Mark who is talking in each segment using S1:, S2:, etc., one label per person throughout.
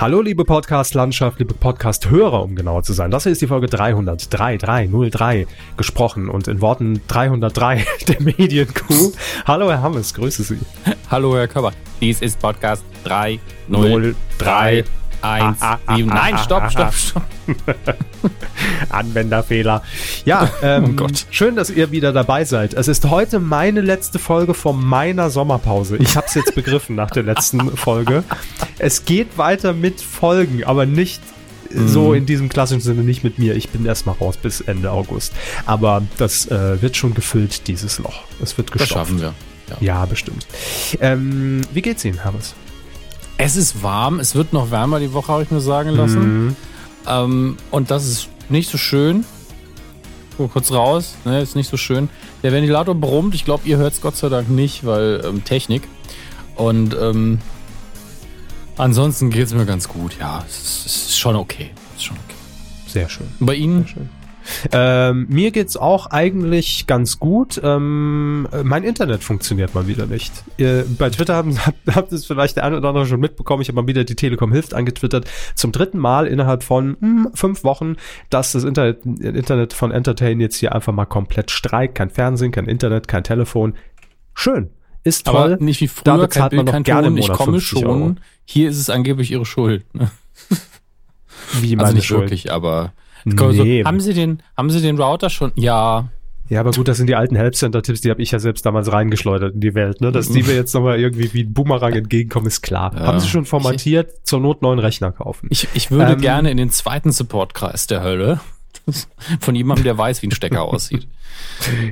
S1: Hallo, liebe Podcast-Landschaft, liebe Podcast-Hörer, um genauer zu sein. Das hier ist die Folge 303, 303 gesprochen und in Worten 303 der Medienkuh. Hallo, Herr Hammes, grüße Sie.
S2: Hallo, Herr Körber. Dies ist Podcast 303. 1, ah, ah, 7. Nein, stopp, stopp, stopp.
S1: Anwenderfehler. Ja, ähm, oh schön, dass ihr wieder dabei seid. Es ist heute meine letzte Folge von meiner Sommerpause. Ich habe es jetzt begriffen nach der letzten Folge. Es geht weiter mit Folgen, aber nicht so mhm. in diesem klassischen Sinne nicht mit mir. Ich bin erstmal raus bis Ende August. Aber das äh, wird schon gefüllt, dieses Loch. Es wird gestopft.
S2: Das schaffen wir.
S1: Ja, ja bestimmt. Ähm, wie geht's Ihnen, Hermes?
S2: Es ist warm, es wird noch wärmer die Woche, habe ich mir sagen lassen. Mhm. Ähm, und das ist nicht so schön. So, kurz raus, ne, ist nicht so schön. Der Ventilator brummt, ich glaube, ihr hört es Gott sei Dank nicht, weil ähm, Technik. Und ähm, ansonsten geht es mir ganz gut, ja. Es ist, es ist schon okay. Ist schon okay.
S1: Sehr schön.
S2: Bei Ihnen?
S1: Sehr schön. Ähm, mir geht's auch eigentlich ganz gut. Ähm, mein Internet funktioniert mal wieder nicht. Ihr, bei Twitter haben, habt, habt es vielleicht der eine oder andere schon mitbekommen. Ich habe mal wieder die Telekom hilft angetwittert. Zum dritten Mal innerhalb von hm, fünf Wochen, dass das Internet, Internet von Entertain jetzt hier einfach mal komplett streikt. Kein Fernsehen, kein Internet, kein Telefon. Schön. Ist toll.
S2: Aber nicht wie früher, da bezahlt kein Bild, man noch gerne Ton, ich komme schon. Euro. Hier ist es angeblich ihre Schuld. Wie meine also nicht Schuld? wirklich, aber Nee. So, haben Sie den, haben Sie den Router schon? Ja.
S1: Ja, aber gut, das sind die alten Help-Center-Tipps, die habe ich ja selbst damals reingeschleudert in die Welt. Ne? Dass die mir jetzt nochmal irgendwie wie ein Boomerang entgegenkommen, ist klar. Ja. Haben Sie schon formatiert? Ich, zur Not neuen Rechner kaufen.
S2: Ich, ich würde ähm, gerne in den zweiten Support-Kreis der Hölle. Von jemandem, der weiß, wie ein Stecker aussieht.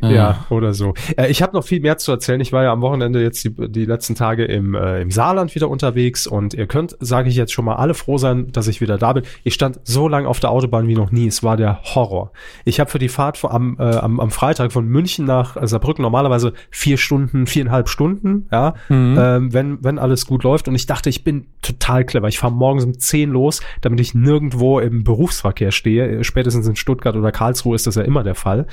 S1: Ja, oder so. Äh, ich habe noch viel mehr zu erzählen. Ich war ja am Wochenende jetzt die, die letzten Tage im, äh, im Saarland wieder unterwegs und ihr könnt, sage ich jetzt schon mal, alle froh sein, dass ich wieder da bin. Ich stand so lange auf der Autobahn wie noch nie. Es war der Horror. Ich habe für die Fahrt von, am, äh, am, am Freitag von München nach Saarbrücken normalerweise vier Stunden, viereinhalb Stunden, ja, mhm. ähm, wenn, wenn alles gut läuft. Und ich dachte, ich bin total clever. Ich fahre morgens um zehn los, damit ich nirgendwo im Berufsverkehr stehe. Spätestens in Stuttgart oder Karlsruhe ist das ja immer der Fall.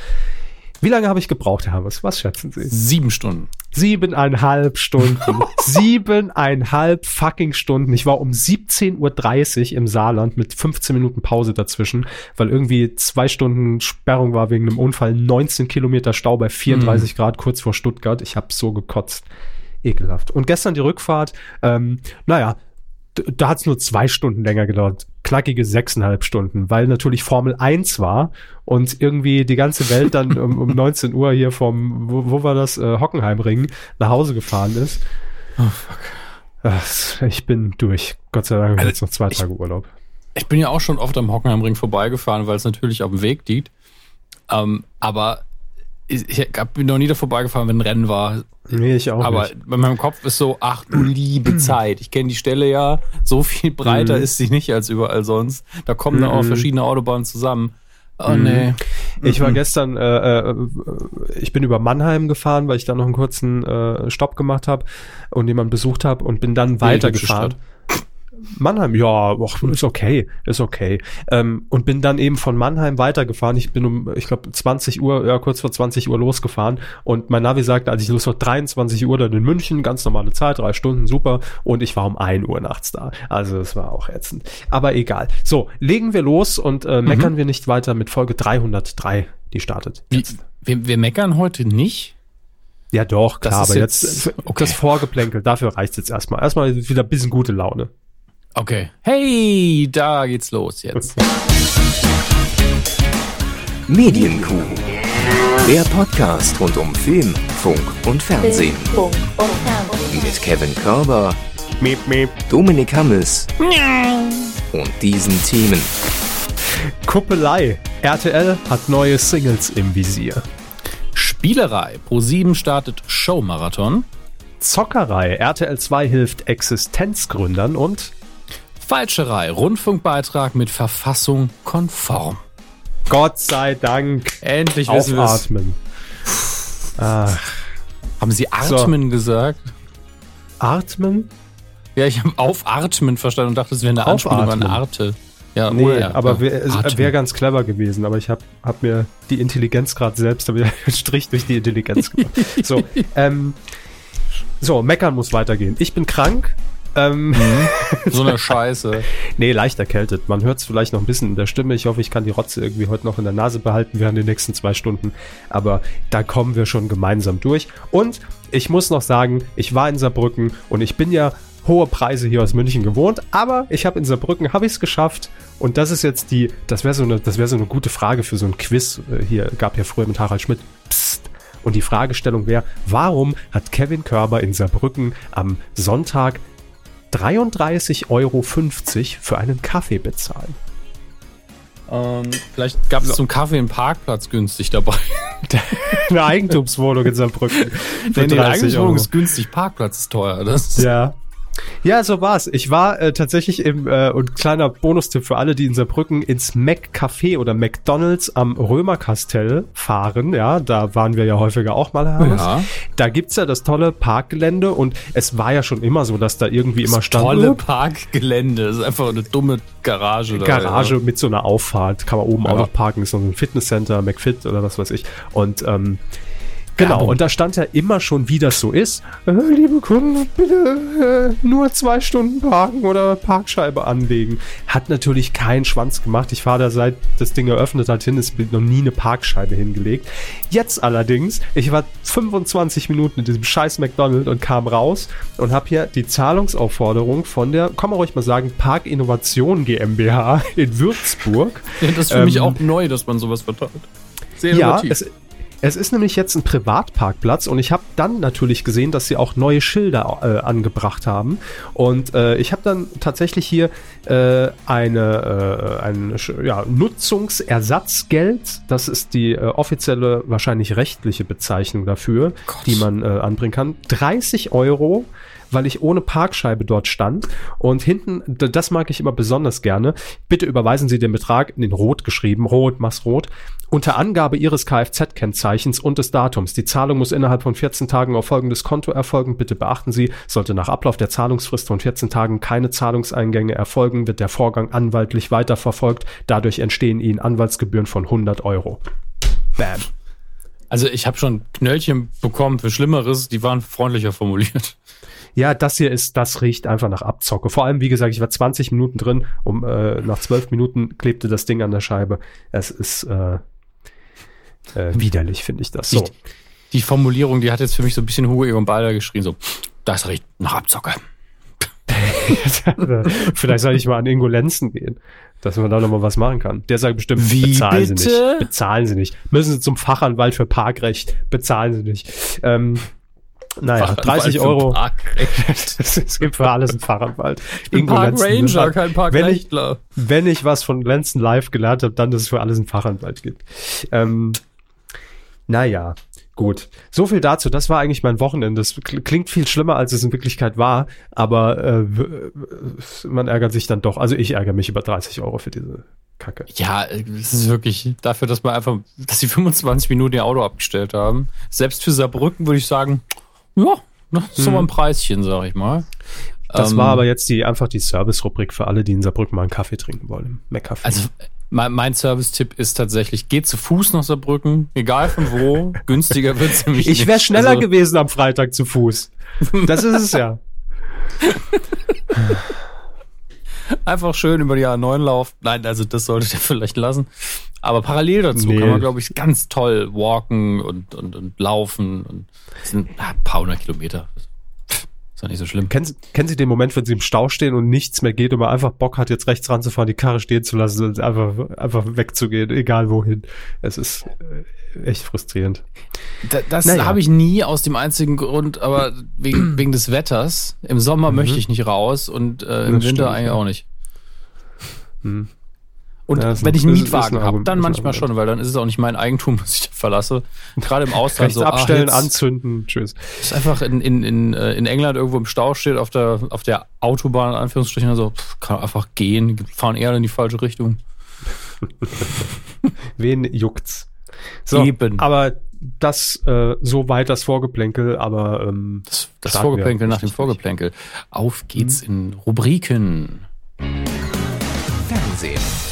S1: Wie lange habe ich gebraucht, Herr Hermes? Was schätzen Sie?
S2: Sieben Stunden.
S1: Siebeneinhalb Stunden. Siebeneinhalb fucking Stunden. Ich war um 17.30 Uhr im Saarland mit 15 Minuten Pause dazwischen, weil irgendwie zwei Stunden Sperrung war wegen einem Unfall. 19 Kilometer Stau bei 34 mhm. Grad kurz vor Stuttgart. Ich habe so gekotzt. Ekelhaft. Und gestern die Rückfahrt, ähm, naja, da hat es nur zwei Stunden länger gedauert. Knackige sechseinhalb Stunden, weil natürlich Formel 1 war und irgendwie die ganze Welt dann um, um 19 Uhr hier vom, wo, wo war das, äh, Hockenheimring nach Hause gefahren ist. Oh fuck. Ach, ich bin durch. Gott sei Dank also, jetzt noch zwei Tage ich, Urlaub.
S2: Ich bin ja auch schon oft am Hockenheimring vorbeigefahren, weil es natürlich auf dem Weg liegt. Ähm, aber ich, ich bin noch nie da vorbeigefahren, wenn ein Rennen war.
S1: Nee, ich auch
S2: Aber
S1: nicht.
S2: bei meinem Kopf ist so, ach du liebe Zeit. Ich kenne die Stelle ja, so viel breiter mhm. ist sie nicht als überall sonst. Da kommen mhm. dann auch verschiedene Autobahnen zusammen.
S1: Oh mhm. nee. Ich war mhm. gestern, äh, äh, ich bin über Mannheim gefahren, weil ich da noch einen kurzen äh, Stopp gemacht habe und jemanden besucht habe und bin dann weitergefahren. Mannheim, ja, och, ist okay, ist okay. Ähm, und bin dann eben von Mannheim weitergefahren. Ich bin um, ich glaube, 20 Uhr, ja, kurz vor 20 Uhr losgefahren. Und mein Navi sagte, als ich los war, 23 Uhr dann in München, ganz normale Zeit, drei Stunden, super. Und ich war um 1 Uhr nachts da. Also es war auch ätzend. Aber egal. So, legen wir los und äh, meckern mhm. wir nicht weiter mit Folge 303, die startet.
S2: Jetzt. Wir, wir meckern heute nicht?
S1: Ja, doch, klar, aber jetzt, jetzt okay. das Vorgeplänkel, dafür reicht jetzt erstmal. Erstmal wieder ein bisschen gute Laune.
S2: Okay. Hey, da geht's los jetzt.
S3: Medienkuh. Der Podcast rund um Film, Funk und Fernsehen. Mit Kevin Körber,
S1: miep, miep.
S3: Dominik Hammes und diesen Themen.
S1: Kuppelei. RTL hat neue Singles im Visier.
S2: Spielerei. Pro7 startet Showmarathon.
S1: Zockerei. RTL 2 hilft Existenzgründern und
S2: Falscherei, Rundfunkbeitrag mit Verfassung konform.
S1: Gott sei Dank.
S2: Endlich wissen wir Atmen. Haben Sie atmen so. gesagt?
S1: Atmen?
S2: Ja, ich habe aufatmen verstanden und dachte, es wäre eine Anspielung an Arte.
S1: Ja, nee, oh, ja, aber wäre wär ganz clever gewesen. Aber ich habe hab mir die Intelligenz gerade selbst, habe einen Strich durch die Intelligenz gemacht. so, ähm, so, meckern muss weitergehen. Ich bin krank Ähm,
S2: So eine Scheiße.
S1: nee, leicht erkältet. Man hört es vielleicht noch ein bisschen in der Stimme. Ich hoffe, ich kann die Rotze irgendwie heute noch in der Nase behalten während den nächsten zwei Stunden. Aber da kommen wir schon gemeinsam durch. Und ich muss noch sagen, ich war in Saarbrücken und ich bin ja hohe Preise hier aus München gewohnt, aber ich habe in Saarbrücken habe ich es geschafft und das ist jetzt die, das wäre so eine, das wäre so eine gute Frage für so ein Quiz. Äh, Hier gab ja früher mit Harald Schmidt. Psst. Und die Fragestellung wäre, warum hat Kevin Körber in Saarbrücken am Sonntag 33,50 Euro für einen Kaffee bezahlen?
S2: Ähm, vielleicht gab es zum Kaffee einen Parkplatz günstig dabei.
S1: Eine Eigentumswohnung in Saarbrücken. Für
S2: Denn die
S1: 30
S2: Eigentumswohnung
S1: Euro.
S2: ist günstig, Parkplatz ist teuer. Das
S1: Ja. Ja, so war's. Ich war äh, tatsächlich im, äh, und kleiner Bonustipp für alle, die in Saarbrücken ins Mac Café oder McDonalds am Römerkastell fahren. Ja, da waren wir ja häufiger auch mal, Herr Hammes.
S2: Ja.
S1: Da gibt's ja das tolle Parkgelände und es war ja schon immer so, dass da irgendwie immer stand.
S2: tolle Parkgelände. Das ist einfach eine dumme Garage. da,
S1: Garage mit so einer Auffahrt, kann man oben auch
S2: Ja.
S1: noch parken, ist so ein Fitnesscenter, McFit oder was weiß ich. Und ähm, genau,
S2: Werbung.
S1: und da stand ja immer schon, wie das so ist. Äh, liebe Kunden, bitte äh, nur zwei Stunden parken oder Parkscheibe anlegen. Hat natürlich keinen Schwanz gemacht. Ich fahre da seit das Ding eröffnet hat hin, ist noch nie eine Parkscheibe hingelegt. Jetzt allerdings, ich war 25 Minuten in diesem scheiß McDonald's und kam raus und habe hier die Zahlungsaufforderung von der, kann man ruhig mal sagen, Park Innovation GmbH in Würzburg.
S2: Ja, das ist für mich
S1: Ähm,
S2: auch neu, dass man sowas verteilt. Sehr
S1: Ja,
S2: innovativ.
S1: es, es ist nämlich jetzt ein Privatparkplatz und ich habe dann natürlich gesehen, dass sie auch neue Schilder äh, angebracht haben. Und äh, ich habe dann tatsächlich hier äh, eine, äh, ein ja, Nutzungsersatzgeld. Das ist die äh, offizielle, wahrscheinlich rechtliche Bezeichnung dafür, die man äh, anbringen kann. 30 Euro weil ich ohne Parkscheibe dort stand. Und hinten, das mag ich immer besonders gerne. Bitte überweisen Sie den Betrag in Rot geschrieben. Rot, mach's rot. Unter Angabe Ihres Kfz-Kennzeichens und des Datums. Die Zahlung muss innerhalb von 14 Tagen auf folgendes Konto erfolgen. Bitte beachten Sie, sollte nach Ablauf der Zahlungsfrist von 14 Tagen keine Zahlungseingänge erfolgen, wird der Vorgang anwaltlich weiterverfolgt. Dadurch entstehen Ihnen Anwaltsgebühren von 100 Euro. Bam.
S2: Also ich habe schon Knöllchen bekommen für Schlimmeres, die waren freundlicher formuliert.
S1: Ja, das hier ist, das riecht einfach nach Abzocke. Vor allem, wie gesagt, ich war 20 Minuten drin, um äh, nach 12 Minuten klebte das Ding an der Scheibe. Es ist äh, äh, widerlich, finde ich das. So.
S2: Die, die Formulierung, die hat jetzt für mich so ein bisschen Hugo Egon Balder geschrien, so, das riecht nach Abzocke.
S1: Vielleicht soll ich mal an Ingo Lenzen gehen, dass man da nochmal was machen kann. Der sagt bestimmt,
S2: Wie
S1: bezahlen Sie
S2: bitte?
S1: nicht. Bezahlen Sie nicht. Müssen Sie zum Fachanwalt für Parkrecht. Bezahlen Sie nicht. Ähm, naja, 30 Euro. es gibt für alles einen Fachanwalt.
S2: Ich bin Park Ranger, kein Park
S1: wenn ich, wenn ich was von Lenzen live gelernt habe, dann, dass es für alles einen Fachanwalt gibt. Ähm, naja, gut. So viel dazu. Das war eigentlich mein Wochenende. Das kl- klingt viel schlimmer, als es in Wirklichkeit war, aber äh, man ärgert sich dann doch. Also ich ärgere mich über 30 Euro für diese Kacke.
S2: Ja, es ist wirklich dafür, dass man einfach, dass sie 25 Minuten ihr Auto abgestellt haben. Selbst für Saarbrücken würde ich sagen, ja, ist so mal ein Preischen, sag ich mal.
S1: Das
S2: Ähm,
S1: war aber jetzt die einfach die Service-Rubrik für alle, die in Saarbrücken mal einen Kaffee trinken wollen. Mac-Café.
S2: Also mein, mein Service-Tipp ist tatsächlich, geht zu Fuß nach Saarbrücken, egal von wo, günstiger wird es nämlich
S1: ich wäre schneller
S2: Also,
S1: gewesen am Freitag zu Fuß. Das ist es ja.
S2: Einfach schön über die A9 laufen. Nein, also das solltet ihr vielleicht lassen. Aber parallel dazu
S1: Nee.
S2: kann man, glaube ich, ganz toll walken und, und, und laufen. Und das sind ah, ein paar hundert Kilometer. Ja nicht so schlimm.
S1: Kennen, Sie- kennen Sie den Moment, wenn Sie im Stau stehen und nichts mehr geht und man einfach Bock hat, jetzt rechts ranzufahren, die Karre stehen zu lassen und einfach, einfach wegzugehen, egal wohin. Es ist äh, echt frustrierend.
S2: Da, das
S1: Naja.
S2: habe ich nie aus dem einzigen Grund, aber wegen, wegen des Wetters. Im Sommer möchte ich nicht raus und äh, im
S1: Mhm. Das
S2: Winter
S1: stimmt,
S2: eigentlich
S1: ja.
S2: auch nicht.
S1: Hm.
S2: Und
S1: Ja,
S2: wenn ich einen Mietwagen habe, dann manchmal schon, weil dann ist es auch nicht mein Eigentum, was ich da verlasse. Gerade im Ausland so,
S1: abstellen,
S2: ah,
S1: anzünden, tschüss.
S2: ist einfach in, in, in, äh, in England irgendwo im Stau steht, auf der, auf der Autobahn, in Anführungsstrichen, also pff, kann einfach gehen, fahren eher in die falsche Richtung.
S1: Wen juckt's? So,
S2: Eben.
S1: aber das äh, so weit das Vorgeplänkel, aber ähm,
S2: Das, das Vorgeplänkel nach dem Vorgeplänkel. Auf geht's in Rubriken.
S3: Fernsehen.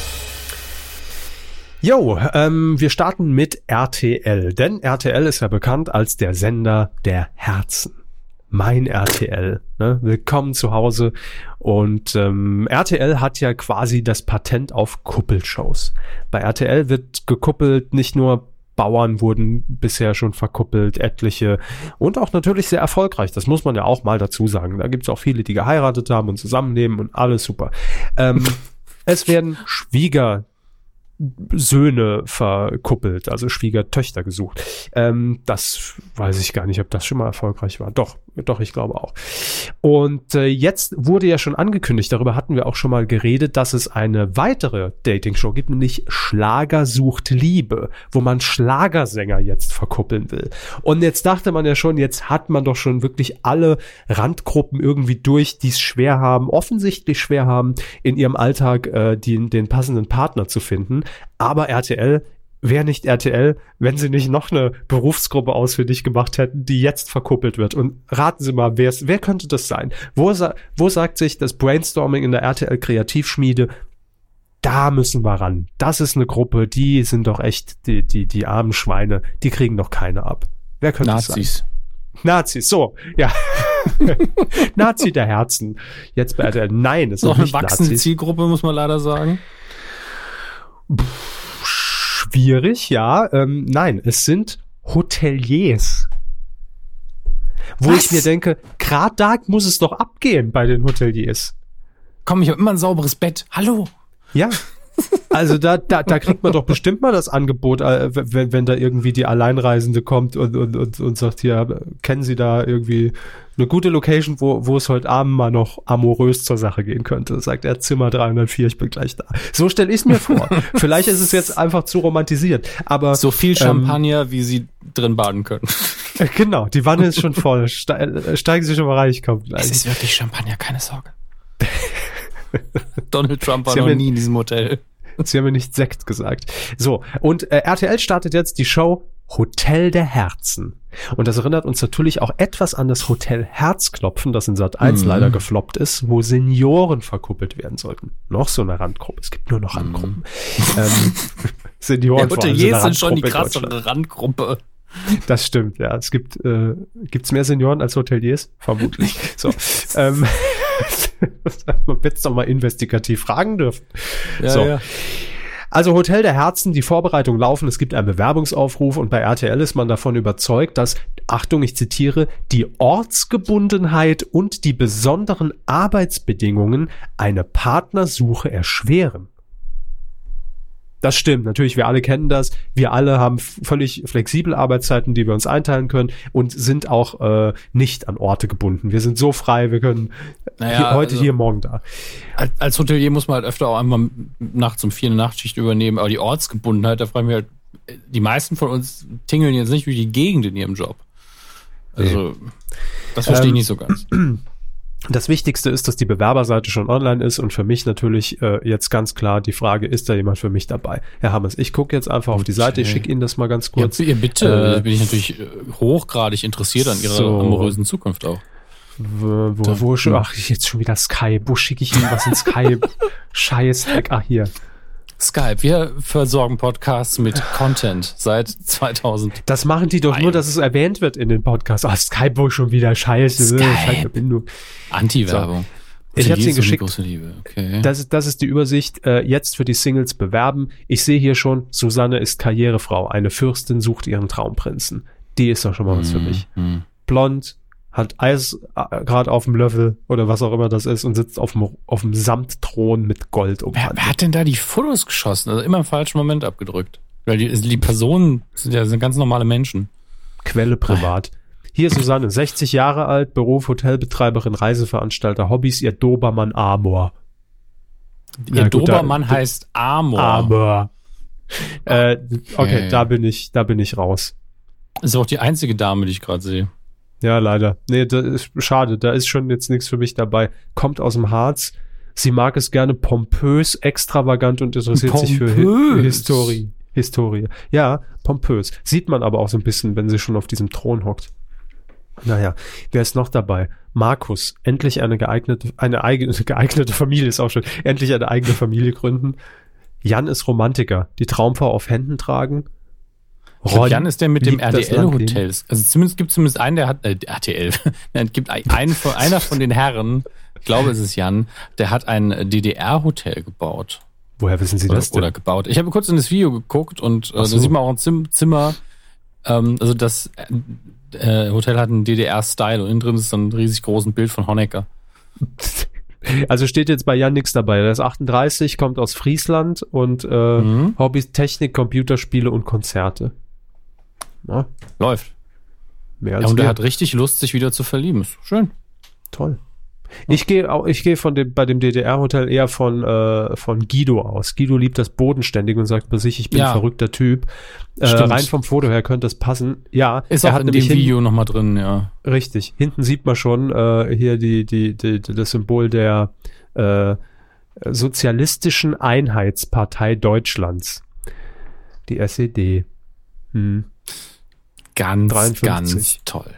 S1: Jo, ähm, wir starten mit RTL, denn RTL ist ja bekannt als der Sender der Herzen. mein RTL. Ne? Willkommen zu Hause. Und ähm, RTL hat ja quasi das Patent auf Kuppelshows. Bei RTL wird gekuppelt nicht nur Bauern wurden bisher schon verkuppelt, etliche und auch natürlich sehr erfolgreich. Das muss man ja auch mal dazu sagen. Da gibt es auch viele, die geheiratet haben und zusammenleben und alles super. Ähm, es werden Schwieger Söhne verkuppelt, also Schwiegertöchter gesucht. Ähm, das weiß ich gar nicht, ob das schon mal erfolgreich war. Doch, doch, ich glaube auch. Und äh, jetzt wurde ja schon angekündigt, darüber hatten wir auch schon mal geredet, dass es eine weitere Dating-Show gibt, nämlich Schlager sucht Liebe, wo man Schlagersänger jetzt verkuppeln will. Und jetzt dachte man ja schon, jetzt hat man doch schon wirklich alle Randgruppen irgendwie durch, die es schwer haben, offensichtlich schwer haben, in ihrem Alltag äh, die, den passenden Partner zu finden. Aber RTL wäre nicht RTL, wenn sie nicht noch eine Berufsgruppe ausfindig gemacht hätten, die jetzt verkuppelt wird. Und raten Sie mal, wer wer könnte das sein? Wo, sa wo sagt sich das Brainstorming in der RTL Kreativschmiede? Da müssen wir ran. Das ist eine Gruppe, die sind doch echt die, die, die armen Schweine, die kriegen doch keine ab. Wer könnte
S2: Nazis.
S1: das sein? Nazis, so, ja. Nazi der Herzen. Jetzt bei RTL. Nein, es ist
S2: Noch eine wachsende
S1: Nazis.
S2: Zielgruppe, muss man leider sagen.
S1: Schwierig, ja. Ähm, nein, es sind Hoteliers. Wo
S2: Was?
S1: ich mir denke, grad da muss es doch abgehen bei den Hoteliers.
S2: Komm, ich habe immer ein sauberes Bett. Hallo.
S1: Ja. Also da, da, da kriegt man doch bestimmt mal das Angebot, äh, wenn, wenn da irgendwie die Alleinreisende kommt und, und, und, und sagt, hier, kennen Sie da irgendwie eine gute Location, wo, wo es heute Abend mal noch amorös zur Sache gehen könnte? Sagt er, Zimmer 304, ich bin gleich da. So stelle ich es mir vor. Vielleicht ist es jetzt einfach zu romantisiert, aber
S2: So viel Champagner, wie sie drin baden können.
S1: äh, genau, die Wanne ist schon voll. Ste äh, steigen Sie schon mal rein, ich komme gleich.
S2: Es ist wirklich Champagner, keine Sorge. Donald Trump war
S1: Sie
S2: noch nie in diesem Hotel.
S1: Sie haben mir nicht Sekt gesagt. So, und äh, RTL startet jetzt die Show Hotel der Herzen. Und das erinnert uns natürlich auch etwas an das Hotel Herzklopfen, das in Sat 1
S2: Mhm.
S1: leider gefloppt ist, wo Senioren verkuppelt werden sollten. Noch so eine Randgruppe. Es gibt nur noch Randgruppen. Ähm, Senioren allem
S2: Hoteliers sind schon die krassere Randgruppe.
S1: Das stimmt, ja. Es gibt, äh, gibt's mehr Senioren als Hoteliers? Vermutlich. So. ähm, man wird es doch mal investigativ fragen dürfen.
S2: Ja,
S1: So.
S2: ja.
S1: Also Hotel der Herzen, die Vorbereitungen laufen, es gibt einen Bewerbungsaufruf und bei RTL ist man davon überzeugt, dass, Achtung, ich zitiere, die Ortsgebundenheit und die besonderen Arbeitsbedingungen eine Partnersuche erschweren. Das stimmt, natürlich, wir alle kennen das. Wir alle haben völlig flexible Arbeitszeiten, die wir uns einteilen können und sind auch äh, nicht an Orte gebunden. Wir sind so frei, wir können
S2: Naja,
S1: hier, heute
S2: also-
S1: hier, morgen da.
S2: Als, als Hotelier muss man halt öfter auch einmal nachts um vier eine Nachtschicht übernehmen, aber die Ortsgebundenheit, da frage ich mich halt, die meisten von uns tingeln jetzt nicht durch die Gegend in ihrem Job. Also, das verstehe ich
S1: Ähm,
S2: nicht so ganz.
S1: Das Wichtigste ist, dass die Bewerberseite schon online ist und für mich natürlich äh, jetzt ganz klar die Frage, ist da jemand für mich dabei? Herr Hammers, ich gucke jetzt einfach auf die Seite, ich
S2: Okay.
S1: schicke Ihnen das mal ganz
S2: Ja,
S1: kurz.
S2: ihr bitte,
S1: Äh,
S2: da bin ich natürlich äh, hochgradig interessiert an ihrer
S1: so.
S2: amorösen Zukunft auch.
S1: Wo, wo, wo schon, ach, jetzt schon wieder Skype. Wo schicke ich Ihnen was in Skype? Scheiß. Ach, hier.
S2: Skype, wir versorgen Podcasts mit Content seit 2000.
S1: Das machen die doch nur, dass es erwähnt wird in den Podcasts. Ah, Skype wohl schon wieder scheiße.
S2: Skype. Anti-Werbung.
S1: Ich
S2: Hoteliers
S1: Ihnen
S2: und die
S1: geschickt.
S2: Okay.
S1: Das ist, das ist die Übersicht. Äh, jetzt für die Singles bewerben. Ich sehe hier schon, Susanne ist Karrierefrau. Eine Fürstin sucht ihren Traumprinzen. Die ist doch schon mal was für mich.
S2: Hm.
S1: blond, hat Eis äh, gerade auf dem Löffel oder was auch immer das ist und sitzt auf dem, auf dem Samtthron mit Gold
S2: Wer,
S1: umhängt.
S2: wer hat denn da die Fotos geschossen? Also immer im falschen Moment abgedrückt. Weil die, die Personen sind ja sind ganz normale Menschen.
S1: Quelle privat. Hier Susanne, 60 Jahre alt, Beruf Hotelbetreiberin, Reiseveranstalter, Hobbys, ihr Dobermann Amor.
S2: Ihr
S1: Ja, gut, da-
S2: Dobermann heißt Amor.
S1: Amor. Äh, okay,
S2: Okay.
S1: da bin ich, da bin ich raus.
S2: Ist auch die einzige Dame, die ich gerade sehe.
S1: Ja, leider. Nee, das ist schade. Da ist schon jetzt nichts für mich dabei. Kommt aus dem Harz. Sie mag es gerne pompös, extravagant und interessiert sich für Hi
S2: Pompös.
S1: Historie. Historie. Ja, pompös. Sieht man aber auch so ein bisschen, wenn sie schon auf diesem Thron hockt. Naja, wer ist noch dabei? Markus, endlich eine geeignete, eine eigene, geeignete Familie ist auch schon, endlich eine eigene Familie gründen. Jan ist Romantiker, die Traumfrau auf Händen tragen.
S2: Ron Jan ist der mit dem RTL-Hotels. Also zumindest gibt es zumindest einen, der hat, äh, RTL, es gibt einen von, einer von den Herren, ich glaube es ist Jan, der hat ein DDR-Hotel gebaut.
S1: Woher wissen Sie
S2: oder,
S1: das denn?
S2: Oder gebaut. Ich habe kurz in das Video geguckt und äh, so. da sieht man auch ein Zim Zimmer, ähm, also das äh, Hotel hat einen DDR-Style und innen drin ist dann ein riesig großes Bild von Honecker.
S1: Also steht jetzt bei Jan nichts dabei. Er ist 38, kommt aus Friesland und äh, mhm. Hobbys Technik, Computerspiele und Konzerte.
S2: Ja. Läuft. Mehr als ja, und er hat richtig Lust, sich wieder zu verlieben. Ist schön.
S1: Toll. Ich gehe auch, ich gehe von dem, bei dem DDR-Hotel eher von, äh, von Guido aus. Guido liebt das bodenständig und sagt bei sich, ich bin ja. ein verrückter Typ. Äh, rein vom Foto her könnte das passen. Ja,
S2: ist er auch in dem Video nochmal drin, ja.
S1: Richtig. Hinten sieht man schon äh, hier die, die, die, das Symbol der äh, Sozialistischen Einheitspartei Deutschlands. Die SED. Hm.
S2: Ganz, 53. ganz toll.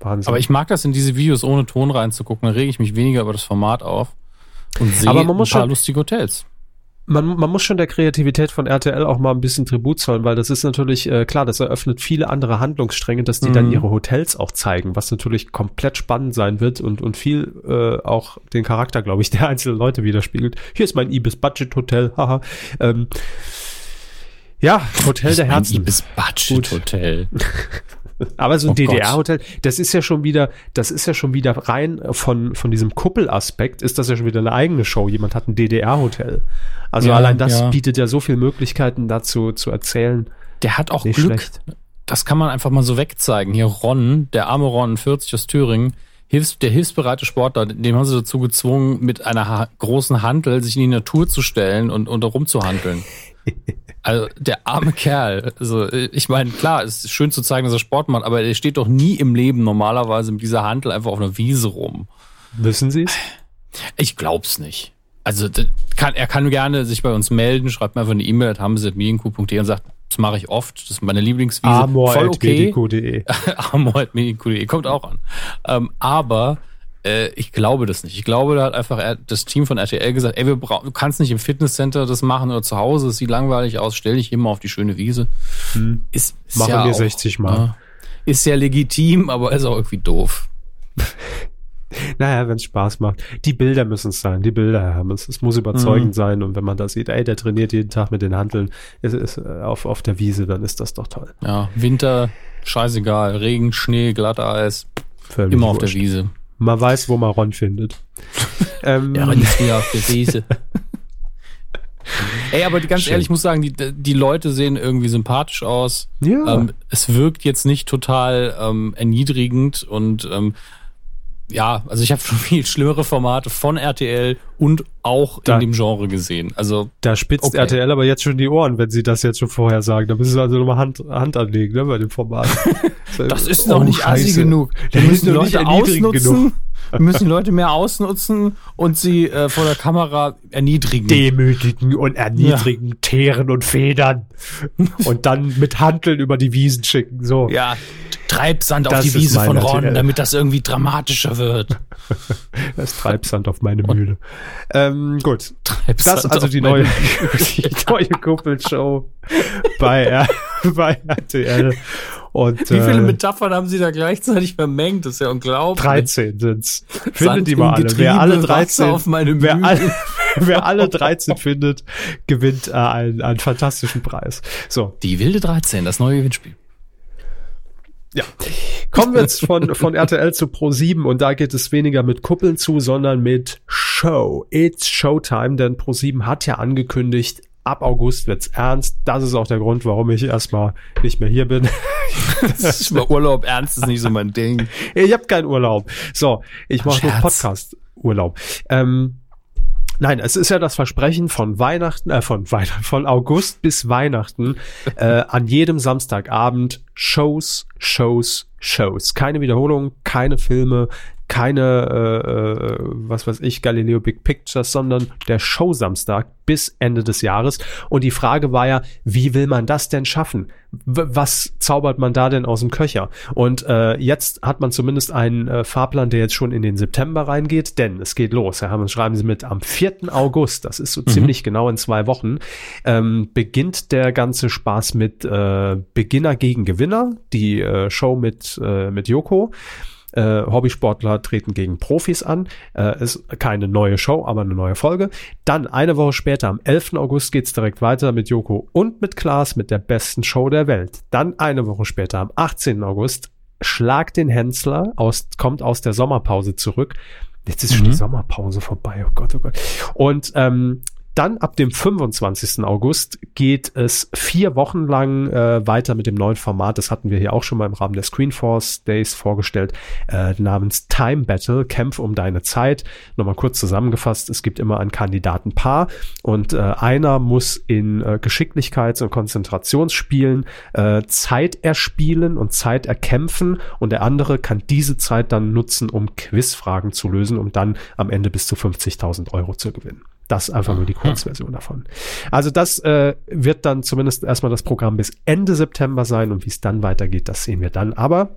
S2: Wahnsinn. Aber ich mag das in diese Videos ohne Ton reinzugucken. Da rege ich mich weniger über das Format auf und sehe
S1: Aber man muss
S2: ein paar
S1: schon,
S2: lustige Hotels.
S1: Man, man muss schon der Kreativität von RTL auch mal ein bisschen Tribut zollen, weil das ist natürlich äh, klar, das eröffnet viele andere Handlungsstränge, dass die mhm. dann ihre Hotels auch zeigen, was natürlich komplett spannend sein wird und, und viel äh, auch den Charakter, glaube ich, der einzelnen Leute widerspiegelt. Hier ist mein Ibis Budget Hotel, haha. Ähm, ja, Hotel der Herzen.
S2: Ibis Budget Hotel.
S1: Aber so ein oh DDR-Hotel, das ist ja schon wieder, das ist ja schon wieder rein von, von diesem Kuppelaspekt, ist das ja schon wieder eine eigene Show. Jemand hat ein DDR-Hotel. Also ja, allein das ja. bietet ja so viele Möglichkeiten dazu zu erzählen.
S2: Der hat auch Nicht Glück. Schlecht. Das kann man einfach mal so wegzeigen. Hier Ron, der arme Ron, 40 aus Thüringen, Hilfs-, der hilfsbereite Sportler, dem haben sie dazu gezwungen, mit einer großen Hantel sich in die Natur zu stellen und, und rumzuhandeln. Also der arme Kerl. Also ich meine, klar, es ist schön zu zeigen, dass er Sport macht, aber er steht doch nie im Leben normalerweise mit dieser Handel einfach auf einer Wiese rum.
S1: Wissen Sie es?
S2: Ich glaub's nicht. Also kann, er kann gerne sich bei uns melden, schreibt mir einfach eine E-Mail, haben sie und sagt, das mache ich oft, das ist meine Lieblingswiese.
S1: Amor Voll okay.
S2: Amor.medienq.de kommt auch an. Ähm, aber äh, ich glaube das nicht. Ich glaube, da hat einfach das Team von RTL gesagt, ey, wir du kannst nicht im Fitnesscenter das machen oder zu Hause, es sieht langweilig aus, stell dich immer auf die schöne Wiese.
S1: Hm. Ist, ist machen ja wir auch, 60 Mal.
S2: Äh, ist ja legitim, aber ist auch irgendwie doof.
S1: Naja, wenn es Spaß macht. Die Bilder müssen es sein, die Bilder, Herr Hermes. Es muss überzeugend mhm. sein und wenn man da sieht, ey, der trainiert jeden Tag mit den Handeln ist, ist, äh, auf, auf der Wiese, dann ist das doch toll.
S2: Ja, Winter, scheißegal, Regen, Schnee, Glatteis, Völlig immer wurscht. auf der Wiese.
S1: Man weiß, wo man Ron findet.
S2: ähm, ja, Ron ist wieder auf der Wiese. Ey, aber ganz Schön. ehrlich, ich muss sagen, die, die Leute sehen irgendwie sympathisch aus. Ja. Ähm, es wirkt jetzt nicht total ähm, erniedrigend und ähm, ja, also ich habe schon viel schlimmere Formate von RTL und auch da, in dem Genre gesehen. Also
S1: da spitzt okay. RTL aber jetzt schon die Ohren, wenn sie das jetzt schon vorher sagen. Da müssen sie also nochmal Hand, Hand anlegen ne, bei dem Format.
S2: das ist noch oh, nicht assi genug. Da müssen die Leute ausnutzen. Genug. müssen die Leute mehr ausnutzen und sie äh, vor der Kamera erniedrigen.
S1: Demütigen und erniedrigen, ja. teeren und federn. und dann mit Handeln über die Wiesen schicken. So.
S2: Ja, Treibsand das auf die Wiese von Ron, damit das irgendwie dramatischer wird.
S1: das Treibsand auf meine Mühle. Ähm, gut. Treibsand das also die neue, die neue Kuppelshow bei, bei RTL. Und,
S2: Wie viele äh, Metaphern haben Sie da gleichzeitig vermengt? Das ist ja unglaublich.
S1: 13 sind's. Findet die mal alle. Wer alle 13, auf meine wer, alle, wer alle 13 findet, gewinnt äh, einen, einen fantastischen Preis. So.
S2: Die wilde 13, das neue Gewinnspiel.
S1: Ja. Kommen wir jetzt von, von RTL zu Pro7 und da geht es weniger mit Kuppeln zu, sondern mit Show. It's Showtime, denn Pro7 hat ja angekündigt, ab August wird's ernst. Das ist auch der Grund, warum ich erstmal nicht mehr hier bin.
S2: das ist mal Urlaub, ernst ist nicht so mein Ding.
S1: Ich habe keinen Urlaub. So, ich mache nur Podcast-Urlaub. Ähm, Nein, es ist ja das Versprechen von Weihnachten, äh, von Weihnachten, von August bis Weihnachten, äh, an jedem Samstagabend Shows, Shows, Shows. Keine Wiederholung, keine Filme, keine, äh, äh, was weiß ich, Galileo Big Pictures, sondern der Show Samstag bis Ende des Jahres. Und die Frage war ja, wie will man das denn schaffen? W was zaubert man da denn aus dem Köcher? Und äh, jetzt hat man zumindest einen äh, Fahrplan, der jetzt schon in den September reingeht, denn es geht los. Herr Hammond, schreiben Sie mit, am 4. August, das ist so mhm. ziemlich genau in zwei Wochen, ähm, beginnt der ganze Spaß mit äh, Beginner gegen Gewinner, die äh, Show mit, äh, mit Joko. Äh, Hobbysportler treten gegen Profis an. Äh, ist keine neue Show, aber eine neue Folge. Dann eine Woche später, am 11. August, geht's direkt weiter mit Joko und mit Klaas mit der besten Show der Welt. Dann eine Woche später, am 18. August, Schlag den Hensler aus, kommt aus der Sommerpause zurück. Jetzt ist mhm. schon die mhm. Sommerpause vorbei. Oh Gott, oh Gott. Und ähm, dann ab dem 25. August geht es vier Wochen lang äh, weiter mit dem neuen Format. Das hatten wir hier auch schon mal im Rahmen der Screenforce Days vorgestellt, äh, namens Time Battle, Kämpf um deine Zeit. Nochmal kurz zusammengefasst, es gibt immer ein Kandidatenpaar und äh, einer muss in äh, Geschicklichkeits- und Konzentrationsspielen äh, Zeit erspielen und Zeit erkämpfen und der andere kann diese Zeit dann nutzen, um Quizfragen zu lösen, um dann am Ende bis zu 50.000 Euro zu gewinnen. Das ist einfach nur die Kurzversion davon. Also das äh, wird dann zumindest erstmal das Programm bis Ende September sein und wie es dann weitergeht, das sehen wir dann. Aber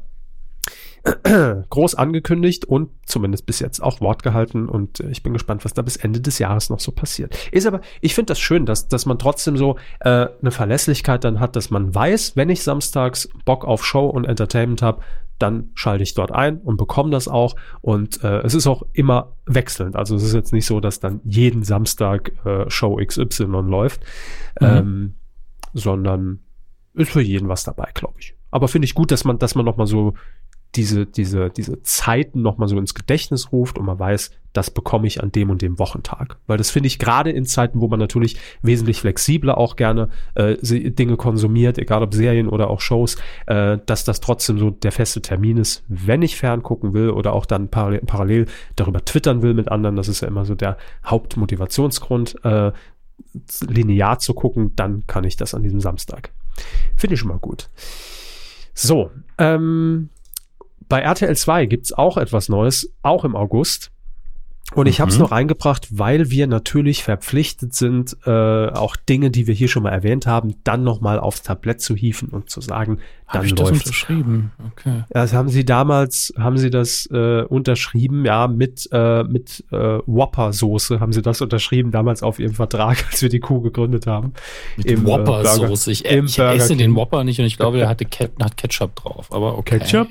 S1: groß angekündigt und zumindest bis jetzt auch Wort gehalten und ich bin gespannt, was da bis Ende des Jahres noch so passiert. Ist aber, ich finde das schön, dass, dass man trotzdem so äh, eine Verlässlichkeit dann hat, dass man weiß, wenn ich samstags Bock auf Show und Entertainment habe, dann schalte ich dort ein und bekomme das auch. Und äh, es ist auch immer wechselnd. Also es ist jetzt nicht so, dass dann jeden Samstag äh, Show XY läuft, mhm. ähm, sondern ist für jeden was dabei, glaube ich. Aber finde ich gut, dass man, dass man noch mal so diese, diese, diese Zeiten nochmal so ins Gedächtnis ruft und man weiß, das bekomme ich an dem und dem Wochentag. Weil das finde ich gerade in Zeiten, wo man natürlich wesentlich flexibler auch gerne äh, Dinge konsumiert, egal ob Serien oder auch Shows, äh, dass das trotzdem so der feste Termin ist, wenn ich ferngucken will oder auch dann parallel, parallel darüber twittern will mit anderen. Das ist ja immer so der Hauptmotivationsgrund, äh, linear zu gucken, dann kann ich das an diesem Samstag. Finde ich schon mal gut. So, ähm, bei RTL 2 gibt's auch etwas Neues, auch im August. Und ich mhm. habe es nur reingebracht, weil wir natürlich verpflichtet sind, äh, auch Dinge, die wir hier schon mal erwähnt haben, dann nochmal aufs Tablett zu hieven und zu sagen,
S2: dann hab ich läuft das unterschrieben. Okay.
S1: Das haben sie damals, haben sie das äh, unterschrieben, ja, mit äh, mit äh, Whopper-Soße haben sie das unterschrieben, damals auf ihrem Vertrag, als wir die Kuh gegründet haben.
S2: Mit äh, Whopper-Soße. Ich, ich esse den Whopper nicht und ich glaube, der hatte Ket hat Ketchup drauf. Aber okay.
S1: Ketchup?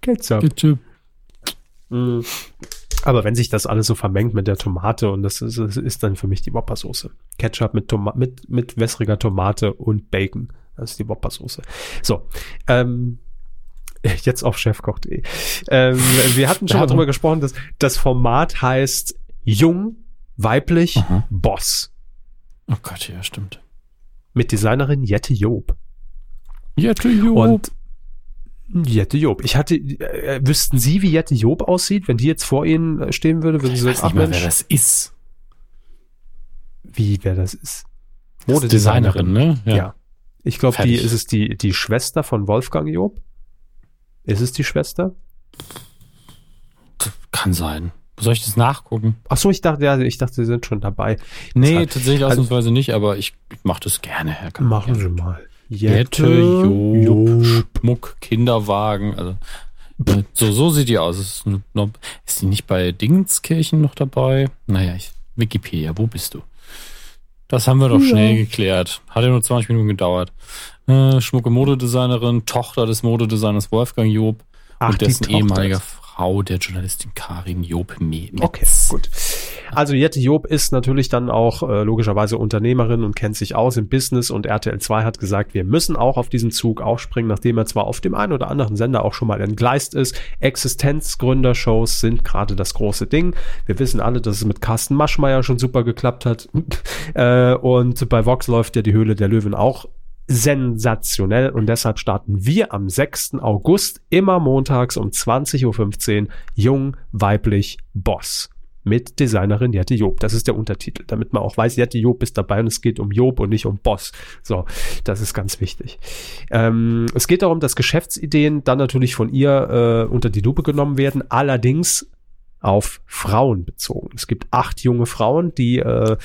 S1: Ketchup. Ketchup. Mm. Aber wenn sich das alles so vermengt mit der Tomate und das ist, das ist dann für mich die Whopper-Soße. Ketchup mit, Toma mit, mit wässriger Tomate und Bacon. Das ist die Whopper-Soße. So, ähm, jetzt auf chefkoch.de. Ähm, wir hatten schon mal drüber gesprochen, dass das Format heißt Jung, weiblich, Aha. Boss.
S2: Oh Gott, ja, stimmt.
S1: Mit Designerin Jette Job.
S2: Jette Job. Und
S1: Jette Job. Ich hatte, äh, wüssten Sie, wie Jette Job aussieht, wenn die jetzt vor Ihnen äh, stehen würde? Würden
S2: Sie sagen, ach Mensch, wer das ist.
S1: Wie, wer das ist?
S2: Modedesignerin, ne?
S1: Ja. ja. Ich glaube, die ist es die, die Schwester von Wolfgang Job. Ist es die Schwester?
S2: Kann sein. Soll ich das nachgucken?
S1: Ach so, ich dachte, ja, ich dachte, Sie sind schon dabei.
S2: Nee, hat, tatsächlich also ausnahmsweise nicht, aber ich, ich mache das gerne, Herr
S1: Machen Sie mal.
S2: Jette, Job, Schmuck, Kinderwagen. Also, äh, so, so sieht die aus. Ist, ist die nicht bei Dingenskirchen noch dabei? Naja, ich, Wikipedia, wo bist du? Das haben wir doch ja. schnell geklärt. Hat ja nur 20 Minuten gedauert. Äh, Schmucke Modedesignerin, Tochter des Modedesigners Wolfgang Job Ach, und dessen ehemaliger Frau der Journalistin Karin Job Metz.
S1: Okay, gut. Also Jette Job ist natürlich dann auch äh, logischerweise Unternehmerin und kennt sich aus im Business und RTL 2 hat gesagt, wir müssen auch auf diesen Zug aufspringen, nachdem er zwar auf dem einen oder anderen Sender auch schon mal entgleist ist. Existenzgründershows sind gerade das große Ding. Wir wissen alle, dass es mit Carsten Maschmeyer schon super geklappt hat. äh, und bei Vox läuft ja die Höhle der Löwen auch sensationell und deshalb starten wir am 6. August immer montags um 20.15 Uhr Jung, weiblich, Boss mit Designerin Jette Job. Das ist der Untertitel, damit man auch weiß, Jette Job ist dabei und es geht um Job und nicht um Boss. So, das ist ganz wichtig. Ähm, es geht darum, dass Geschäftsideen dann natürlich von ihr äh, unter die Lupe genommen werden, allerdings auf Frauen bezogen. Es gibt acht junge Frauen, die äh,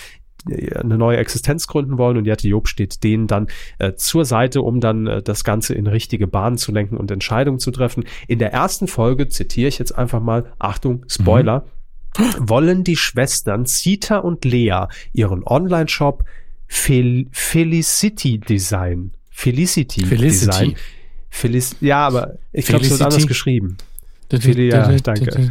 S1: eine neue Existenz gründen wollen und Jette Job steht denen dann äh, zur Seite, um dann äh, das Ganze in richtige Bahnen zu lenken und Entscheidungen zu treffen. In der ersten Folge zitiere ich jetzt einfach mal, Achtung, Spoiler, mhm. wollen die Schwestern Zita und Lea ihren Online-Shop Fel Felicity Design. Felicity,
S2: Felicity.
S1: Design. Felic ja, aber ich glaube, es wird anders geschrieben. Feli ja, danke.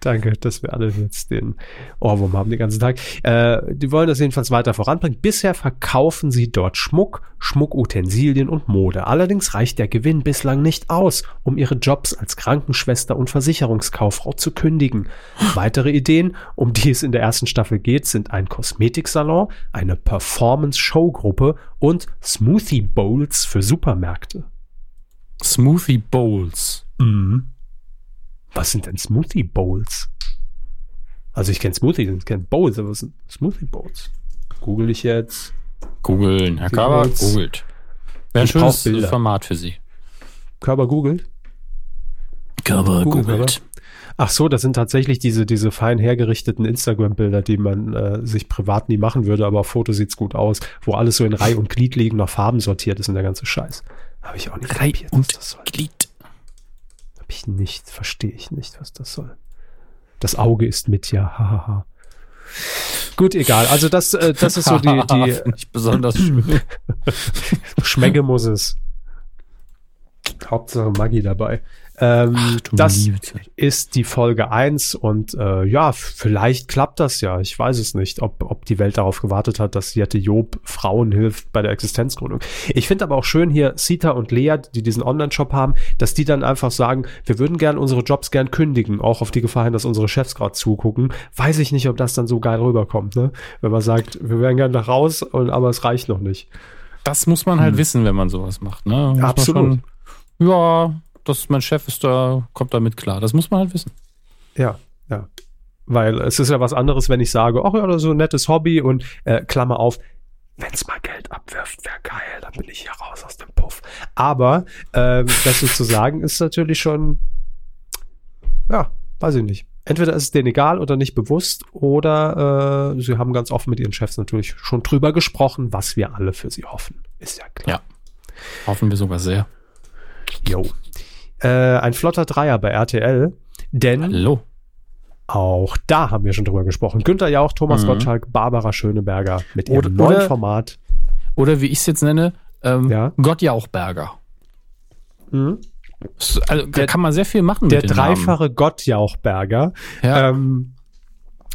S1: Danke, dass wir alle jetzt den Ohrwurm haben den ganzen Tag. Äh, die wollen das jedenfalls weiter voranbringen. Bisher verkaufen sie dort Schmuck, Schmuckutensilien und Mode. Allerdings reicht der Gewinn bislang nicht aus, um ihre Jobs als Krankenschwester und Versicherungskauffrau zu kündigen. Weitere Ideen, um die es in der ersten Staffel geht, sind ein Kosmetiksalon, eine Performance-Show-Gruppe und Smoothie Bowls für Supermärkte.
S2: Smoothie Bowls.
S1: Mhm. Was sind denn Smoothie Bowls? Also ich kenne Smoothie, ich kenne Bowls, aber was sind Smoothie Bowls? Google ich jetzt.
S2: Googeln. Herr Körber googelt. Wäre ein ich schönes Format für Sie.
S1: Körper googelt?
S2: Körper googelt.
S1: Ach so, das sind tatsächlich diese, diese fein hergerichteten Instagram-Bilder, die man äh, sich privat nie machen würde, aber auf Foto sieht's gut aus, wo alles so in Reihe und Glied liegen, nach Farben sortiert ist und der ganze Scheiß. Habe ich auch nicht
S2: Reihe kapiert, und das Glied
S1: ich nicht, verstehe ich nicht, was das soll. Das Auge ist mit, ja, hahaha. Gut, egal. Also das, äh, das ist so die, die
S2: nicht besonders schön.
S1: Schmecke muss es. Hauptsache Maggi dabei. Ähm, Ach, das ist die Folge eins und äh, ja, vielleicht klappt das ja. Ich weiß es nicht, ob, ob die Welt darauf gewartet hat, dass Jette Job Frauen hilft bei der Existenzgründung. Ich finde aber auch schön hier Sita und Lea, die diesen Online-Shop haben, dass die dann einfach sagen, wir würden gern unsere Jobs gern kündigen, auch auf die Gefahr hin, dass unsere Chefs gerade zugucken. Weiß ich nicht, ob das dann so geil rüberkommt, ne? Wenn man sagt, wir wären gern da raus, und, aber es reicht noch nicht.
S2: Das muss man halt hm. wissen, wenn man sowas macht, ne? Muss
S1: Absolut.
S2: Schon, ja, dass mein Chef ist da, kommt damit klar. Das muss man halt wissen.
S1: Ja, ja. Weil es ist ja was anderes, wenn ich sage, ach ja, das ist so ein nettes Hobby und äh, Klammer auf, wenn es mal Geld abwirft, wäre geil, dann bin ich hier raus aus dem Puff. Aber ähm, das sozusagen ist natürlich schon, ja, weiß ich nicht. Entweder ist es denen egal oder nicht bewusst oder äh, sie haben ganz offen mit ihren Chefs natürlich schon drüber gesprochen, was wir alle für sie hoffen. Ist ja klar.
S2: Ja. Hoffen wir sogar sehr.
S1: Jo äh, ein flotter Dreier bei RTL, denn
S2: Hallo.
S1: auch da haben wir schon drüber gesprochen. Günther Jauch, Thomas mhm. Gottschalk, Barbara Schöneberger mit ihrem
S2: oder,
S1: neuen
S2: oder,
S1: Format.
S2: Oder wie ich es jetzt nenne, ähm, ja? Gottjauchberger. Mhm. Also, da kann man sehr viel machen
S1: der dreifache Namen. Gottjauchberger. Ja. Ähm,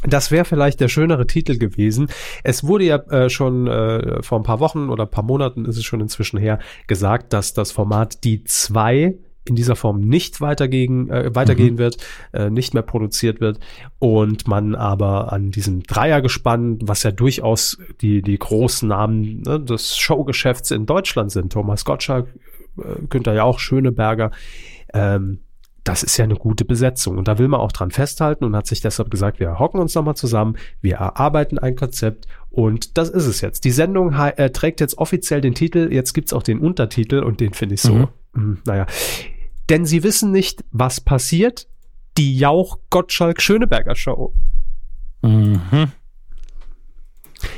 S1: das wäre vielleicht der schönere Titel gewesen. Es wurde ja äh, schon äh, vor ein paar Wochen oder ein paar Monaten ist es schon inzwischen her gesagt, dass das Format Die zwei in dieser Form nicht weitergehen, äh, weitergehen mhm. wird, äh, nicht mehr produziert wird und man aber an diesem Dreiergespann, was ja durchaus die, die großen Namen ne, des Showgeschäfts in Deutschland sind, Thomas Gottschalk, äh, Günther ja auch Schöneberger, ähm, das ist ja eine gute Besetzung und da will man auch dran festhalten und hat sich deshalb gesagt, wir hocken uns nochmal zusammen, wir erarbeiten ein Konzept und das ist es jetzt. Die Sendung äh, trägt jetzt offiziell den Titel, jetzt gibt's auch den Untertitel und den finde ich so, mhm. mh, hm, naja, denn sie wissen nicht, was passiert. Die Jauch-Gottschalk-Schöneberger Show. Mhm.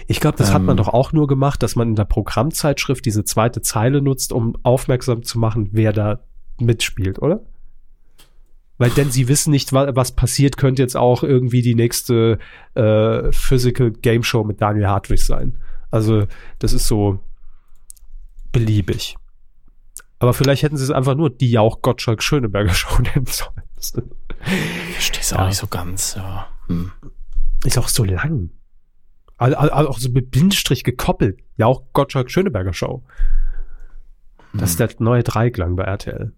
S1: Ich glaube, das ähm. hat man ähm. doch auch nur gemacht, dass man in der Programmzeitschrift diese zweite Zeile nutzt, um aufmerksam zu machen, wer da mitspielt, oder? Weil denn sie wissen nicht, was, was passiert, könnte jetzt auch irgendwie die nächste äh, Physical Game Show mit Daniel Hartwig sein. Also das ist so beliebig. Aber vielleicht hätten sie es einfach nur die Jauch Gottschalk Schöneberger Show nennen sollen.
S2: Ich verstehe es auch nicht so ganz, ja. Hm.
S1: Ist auch so lang. Also, also auch so mit Bindestrich gekoppelt. Jauch Gottschalk Schöneberger Show. Das ist hm. der neue Dreiklang bei RTL.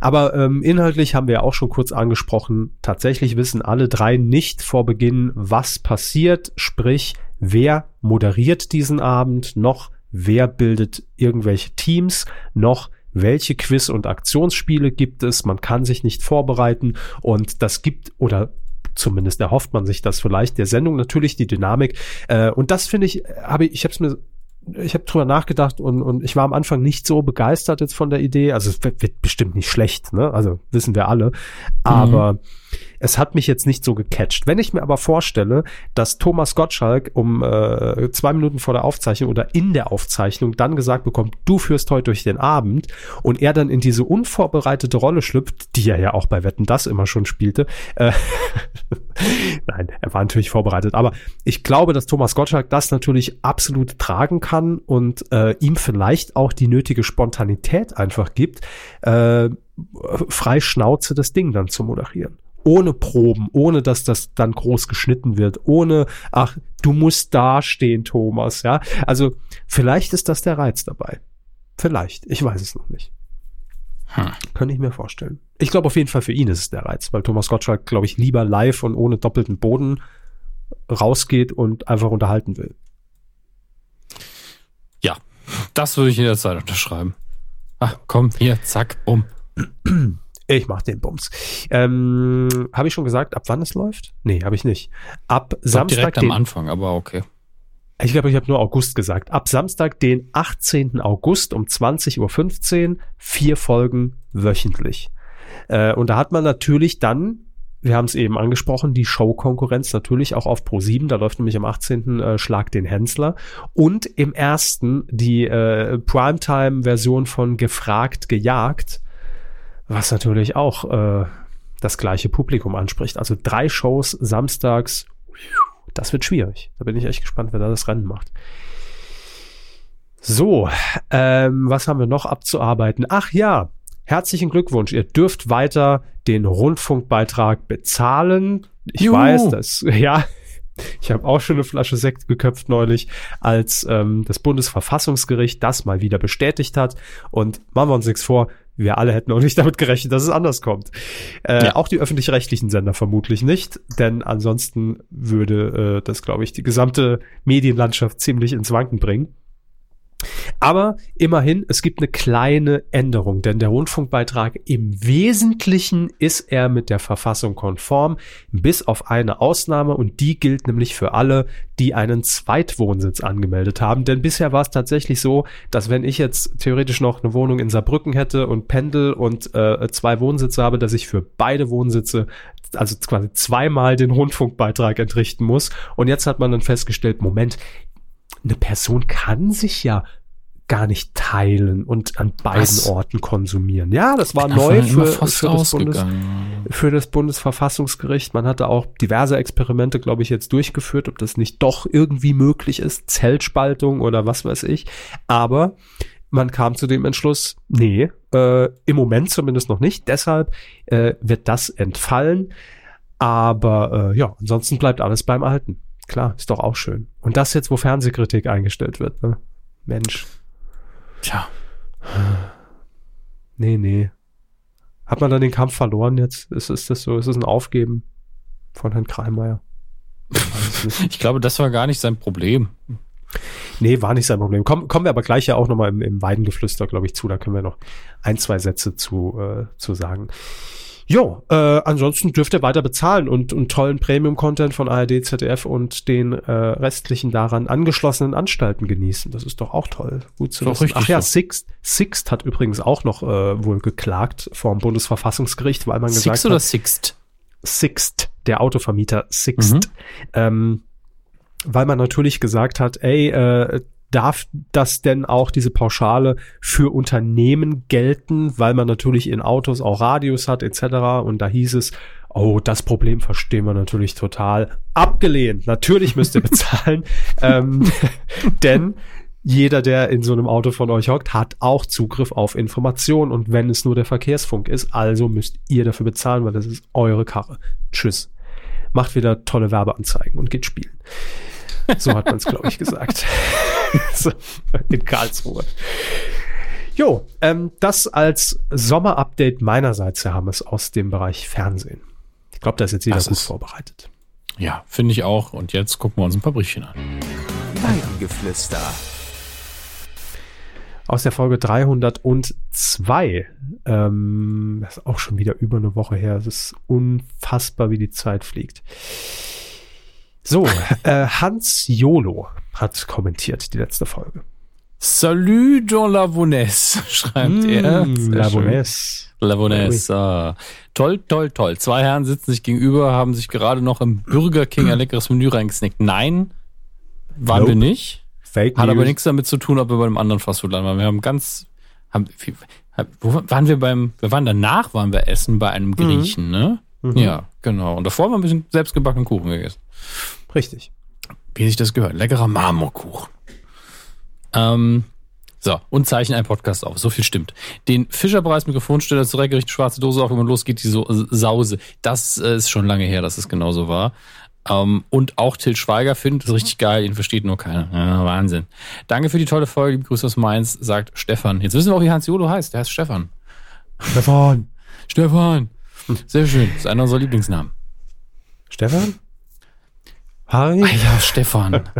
S1: Aber ähm, inhaltlich haben wir auch schon kurz angesprochen, tatsächlich wissen alle drei nicht vor Beginn, was passiert, sprich, wer moderiert diesen Abend, noch wer bildet irgendwelche Teams, noch welche Quiz- und Aktionsspiele gibt es, man kann sich nicht vorbereiten und das gibt oder zumindest erhofft man sich das vielleicht, der Sendung natürlich die Dynamik. Äh, und das finde ich, habe ich, ich habe es mir ich habe drüber nachgedacht und, und ich war am Anfang nicht so begeistert jetzt von der Idee. Also es wird, wird bestimmt nicht schlecht, ne? Also wissen wir alle. Aber mhm. Es hat mich jetzt nicht so gecatcht. Wenn ich mir aber vorstelle, dass Thomas Gottschalk um äh, zwei Minuten vor der Aufzeichnung oder in der Aufzeichnung dann gesagt bekommt, du führst heute durch den Abend und er dann in diese unvorbereitete Rolle schlüpft, die er ja auch bei Wetten das immer schon spielte. Äh, Nein, er war natürlich vorbereitet. Aber ich glaube, dass Thomas Gottschalk das natürlich absolut tragen kann und äh, ihm vielleicht auch die nötige Spontanität einfach gibt, äh, frei Schnauze das Ding dann zu moderieren ohne Proben, ohne dass das dann groß geschnitten wird, ohne, ach, du musst dastehen, Thomas, ja. Also vielleicht ist das der Reiz dabei. Vielleicht, ich weiß es noch nicht. Hm. Könnte ich mir vorstellen. Ich glaube auf jeden Fall für ihn ist es der Reiz, weil Thomas Gottschalk, glaube ich, lieber live und ohne doppelten Boden rausgeht und einfach unterhalten will.
S2: Ja, das würde ich jederzeit unterschreiben. Ach, komm, hier, zack, um.
S1: Ich mach den Bums. Ähm, habe ich schon gesagt, ab wann es läuft? Nee, habe ich nicht. Ab
S2: ich Samstag. Direkt am Anfang, aber okay.
S1: Ich glaube, ich habe nur August gesagt. Ab Samstag, den 18. August um 20.15 Uhr, vier Folgen wöchentlich. Äh, und da hat man natürlich dann, wir haben es eben angesprochen, die Show-Konkurrenz natürlich auch auf Pro7. Da läuft nämlich am 18. Äh, Schlag den Hensler. Und im ersten die äh, Primetime-Version von Gefragt, Gejagt, was natürlich auch äh, das gleiche Publikum anspricht. Also drei Shows samstags. Das wird schwierig. Da bin ich echt gespannt, wer da das Rennen macht. So, ähm, was haben wir noch abzuarbeiten? Ach ja, herzlichen Glückwunsch. Ihr dürft weiter den Rundfunkbeitrag bezahlen. Ich Juhu. weiß, dass, ja, ich habe auch schon eine Flasche Sekt geköpft neulich, als ähm, das Bundesverfassungsgericht das mal wieder bestätigt hat. Und machen wir uns nichts vor, wir alle hätten auch nicht damit gerechnet, dass es anders kommt. Äh, ja. Auch die öffentlich-rechtlichen Sender vermutlich nicht, denn ansonsten würde äh, das, glaube ich, die gesamte Medienlandschaft ziemlich ins Wanken bringen. Aber immerhin, es gibt eine kleine Änderung, denn der Rundfunkbeitrag im Wesentlichen ist er mit der Verfassung konform, bis auf eine Ausnahme und die gilt nämlich für alle, die einen Zweitwohnsitz angemeldet haben. Denn bisher war es tatsächlich so, dass wenn ich jetzt theoretisch noch eine Wohnung in Saarbrücken hätte und pendel und äh, zwei Wohnsitze habe, dass ich für beide Wohnsitze also quasi zweimal den Rundfunkbeitrag entrichten muss. Und jetzt hat man dann festgestellt, Moment, eine Person kann sich ja gar nicht teilen und an beiden Was? Orten konsumieren. Ja, das war neu für, für, das Bundes, für das Bundesverfassungsgericht. Man hatte auch diverse Experimente, glaube ich, jetzt durchgeführt, ob das nicht doch irgendwie möglich ist, Zellspaltung oder was weiß ich. Aber man kam zu dem Entschluss, nee, äh, im Moment zumindest noch nicht. Deshalb äh, wird das entfallen. Aber äh, ja, ansonsten bleibt alles beim Alten. Klar, ist doch auch schön. Und das jetzt, wo Fernsehkritik eingestellt wird. Ne? Mensch.
S2: Tja.
S1: Nee, nee. Hat man dann den Kampf verloren jetzt? Ist, ist das so? Ist es ein Aufgeben von Herrn Kreimeier?
S2: ich glaube, das war gar nicht sein Problem.
S1: Nee, war nicht sein Problem. Komm, kommen wir aber gleich ja auch nochmal im, im Weidengeflüster, glaube ich, zu. Da können wir noch ein, zwei Sätze zu, äh, zu sagen. Jo, äh, ansonsten dürft ihr weiter bezahlen und, und tollen Premium-Content von ARD, ZDF und den äh, restlichen daran angeschlossenen Anstalten genießen. Das ist doch auch toll. Gut zu wissen. Ach ja, Sixt, Sixt hat übrigens auch noch äh, wohl geklagt vor dem Bundesverfassungsgericht, weil man Sixt gesagt
S2: hat. Sixt oder Sixt?
S1: Sixt, der Autovermieter Sixt. Mhm. Ähm, weil man natürlich gesagt hat, ey, äh, darf das denn auch diese Pauschale für Unternehmen gelten, weil man natürlich in Autos auch Radius hat etc. Und da hieß es, oh, das Problem verstehen wir natürlich total. Abgelehnt. Natürlich müsst ihr bezahlen. ähm, denn jeder, der in so einem Auto von euch hockt, hat auch Zugriff auf Informationen. Und wenn es nur der Verkehrsfunk ist, also müsst ihr dafür bezahlen, weil das ist eure Karre. Tschüss. Macht wieder tolle Werbeanzeigen und geht spielen. So hat man es, glaube ich, gesagt. in Karlsruhe. Jo, ähm, das als Sommerupdate meinerseits, Herr Hammes, aus dem Bereich Fernsehen. Ich glaube, da ist jetzt jeder das gut ist, vorbereitet.
S2: Ja, finde ich auch. Und jetzt gucken wir uns ein paar Brüchchen an.
S3: Weidengeflüster.
S1: aus der Folge 302. Ähm, das ist auch schon wieder über eine Woche her. Es ist unfassbar, wie die Zeit fliegt. So, äh, Hans Jolo hat kommentiert die letzte Folge.
S2: Salut dans la Vonesse, schreibt er.
S1: Mm,
S2: Sehr
S1: La. Vonesse.
S2: La Vonesse. ah. Toll, toll, toll. Zwei Herren sitzen sich gegenüber, haben sich gerade noch im Burger King ein leckeres Menü reingesnackt. Nein, waren
S1: Nope.
S2: wir nicht.
S1: Fake
S2: Hat aber
S1: News.
S2: nichts damit zu tun, ob wir bei einem anderen Fastfood-Laden waren. Wir haben ganz, haben, wo waren wir beim, wir waren danach, waren wir essen bei einem Griechen, ne? Ja, genau. Und davor haben wir ein bisschen selbstgebackenen Kuchen gegessen.
S1: Richtig.
S2: Wie sich das gehört. Leckerer Marmorkuchen. Ähm, so, und zeichnen einen Podcast auf. So viel stimmt. Den Fischerpreis Mikrofonsteller zurechtgerichtet, schwarze Dose auf und los geht die so Sause. Das äh, ist schon lange her, dass es genauso war. Ähm, und auch Till Schweiger findet es richtig geil, ihn versteht nur keiner. Ja, Wahnsinn. Danke für die tolle Folge, liebe Grüße aus Mainz, sagt Stefan. Jetzt wissen wir auch, wie Hans Jolo heißt. Der heißt Stefan.
S1: Stefan.
S2: Stefan. Sehr schön. Das ist einer unserer Lieblingsnamen.
S1: Stefan? Harry?
S2: Ah ja, Stefan.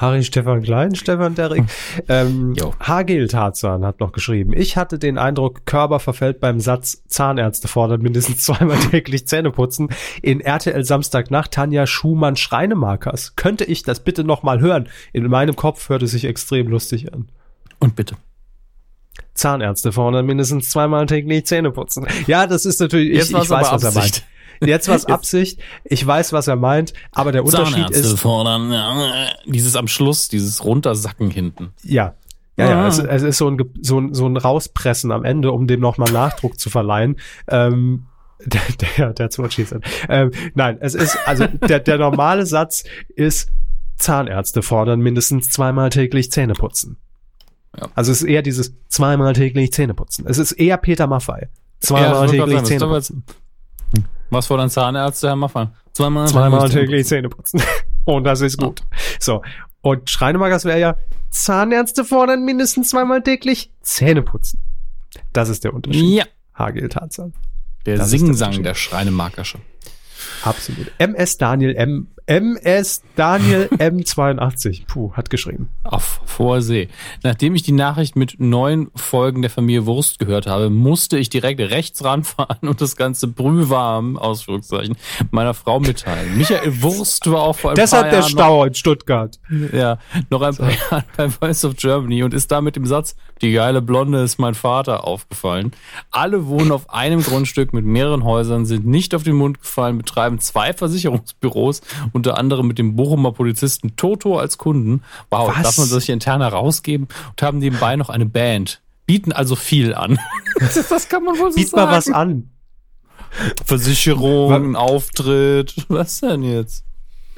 S1: Harry Stefan Klein, Stefan Derrick. Ähm,
S2: Jo.
S1: Hagel Tarzan hat noch geschrieben. Ich hatte den Eindruck, Körber verfällt beim Satz, Zahnärzte fordern mindestens zweimal täglich Zähne putzen. In RTL Samstagnacht Tanja Schumann Schreinemarkers. Könnte ich das bitte noch mal hören? In meinem Kopf hört es sich extrem lustig an.
S2: Und bitte.
S1: Zahnärzte fordern mindestens zweimal täglich Zähne putzen. Ja, das ist natürlich,
S2: Jetzt
S1: ich, ich weiß, was er meint. Jetzt war es Absicht. Ich weiß, was er meint, aber der Unterschied
S2: Zahnärzte
S1: ist,
S2: fordern. ja, Dieses am Schluss, dieses Runtersacken hinten.
S1: Ja. Ja, ja,
S2: Ah.
S1: es, es ist so ein, so ein, so ein Rauspressen am Ende, um dem nochmal Nachdruck zu verleihen. Ähm, der, der, der schießen. Ähm, nein, es ist, also der, der normale Satz ist, Zahnärzte fordern mindestens zweimal täglich Zähne putzen.
S2: Ja.
S1: Also es ist eher dieses zweimal täglich Zähne putzen. Es ist eher Peter Maffei.
S2: Ja,
S1: Zweimal
S2: gerade
S1: täglich
S2: sagen,
S1: Zähne
S2: das
S1: putzen.
S2: Was fordern Zahnärzte, Herr Maffan? Zweimal,
S1: Zweimal täglich Zähne putzen. Und das ist gut. So. Und Schreinemakers wäre ja, Zahnärzte fordern mindestens zweimal täglich Zähne putzen. Das ist der Unterschied.
S2: Ja,
S1: Hagel Tarzan.
S2: der
S1: der
S2: Singsang
S1: Unterschied.
S2: der Schreinemarkersche.
S1: Absolut. MS Daniel M. MS Daniel M82. Puh, hat geschrieben.
S2: Auf Vorsee. Nachdem ich die Nachricht mit neun Folgen der Familie Wurst gehört habe, musste ich direkt rechts ranfahren und das ganze brühwarm, Ausführungszeichen, meiner Frau mitteilen. Michael Wurst war auch vor ein
S1: Deshalb
S2: paar
S1: der
S2: Jahren
S1: Stau in Stuttgart.
S2: Noch, ja, noch ein paar Jahren bei Voice of Germany und ist da mit dem Satz, die geile Blonde ist mein Vater, aufgefallen. Alle wohnen auf einem Grundstück mit mehreren Häusern, sind nicht auf den Mund gefallen, betreiben zwei Versicherungsbüros, unter anderem mit dem Bochumer Polizisten Toto als Kunden. Wow,
S1: Was?
S2: darf man das hier intern herausgeben und haben nebenbei noch eine Band. Bieten also viel an. das kann man wohl so
S1: Biet
S2: sagen.
S1: mal was an.
S2: Versicherung, Auftritt. Was denn jetzt?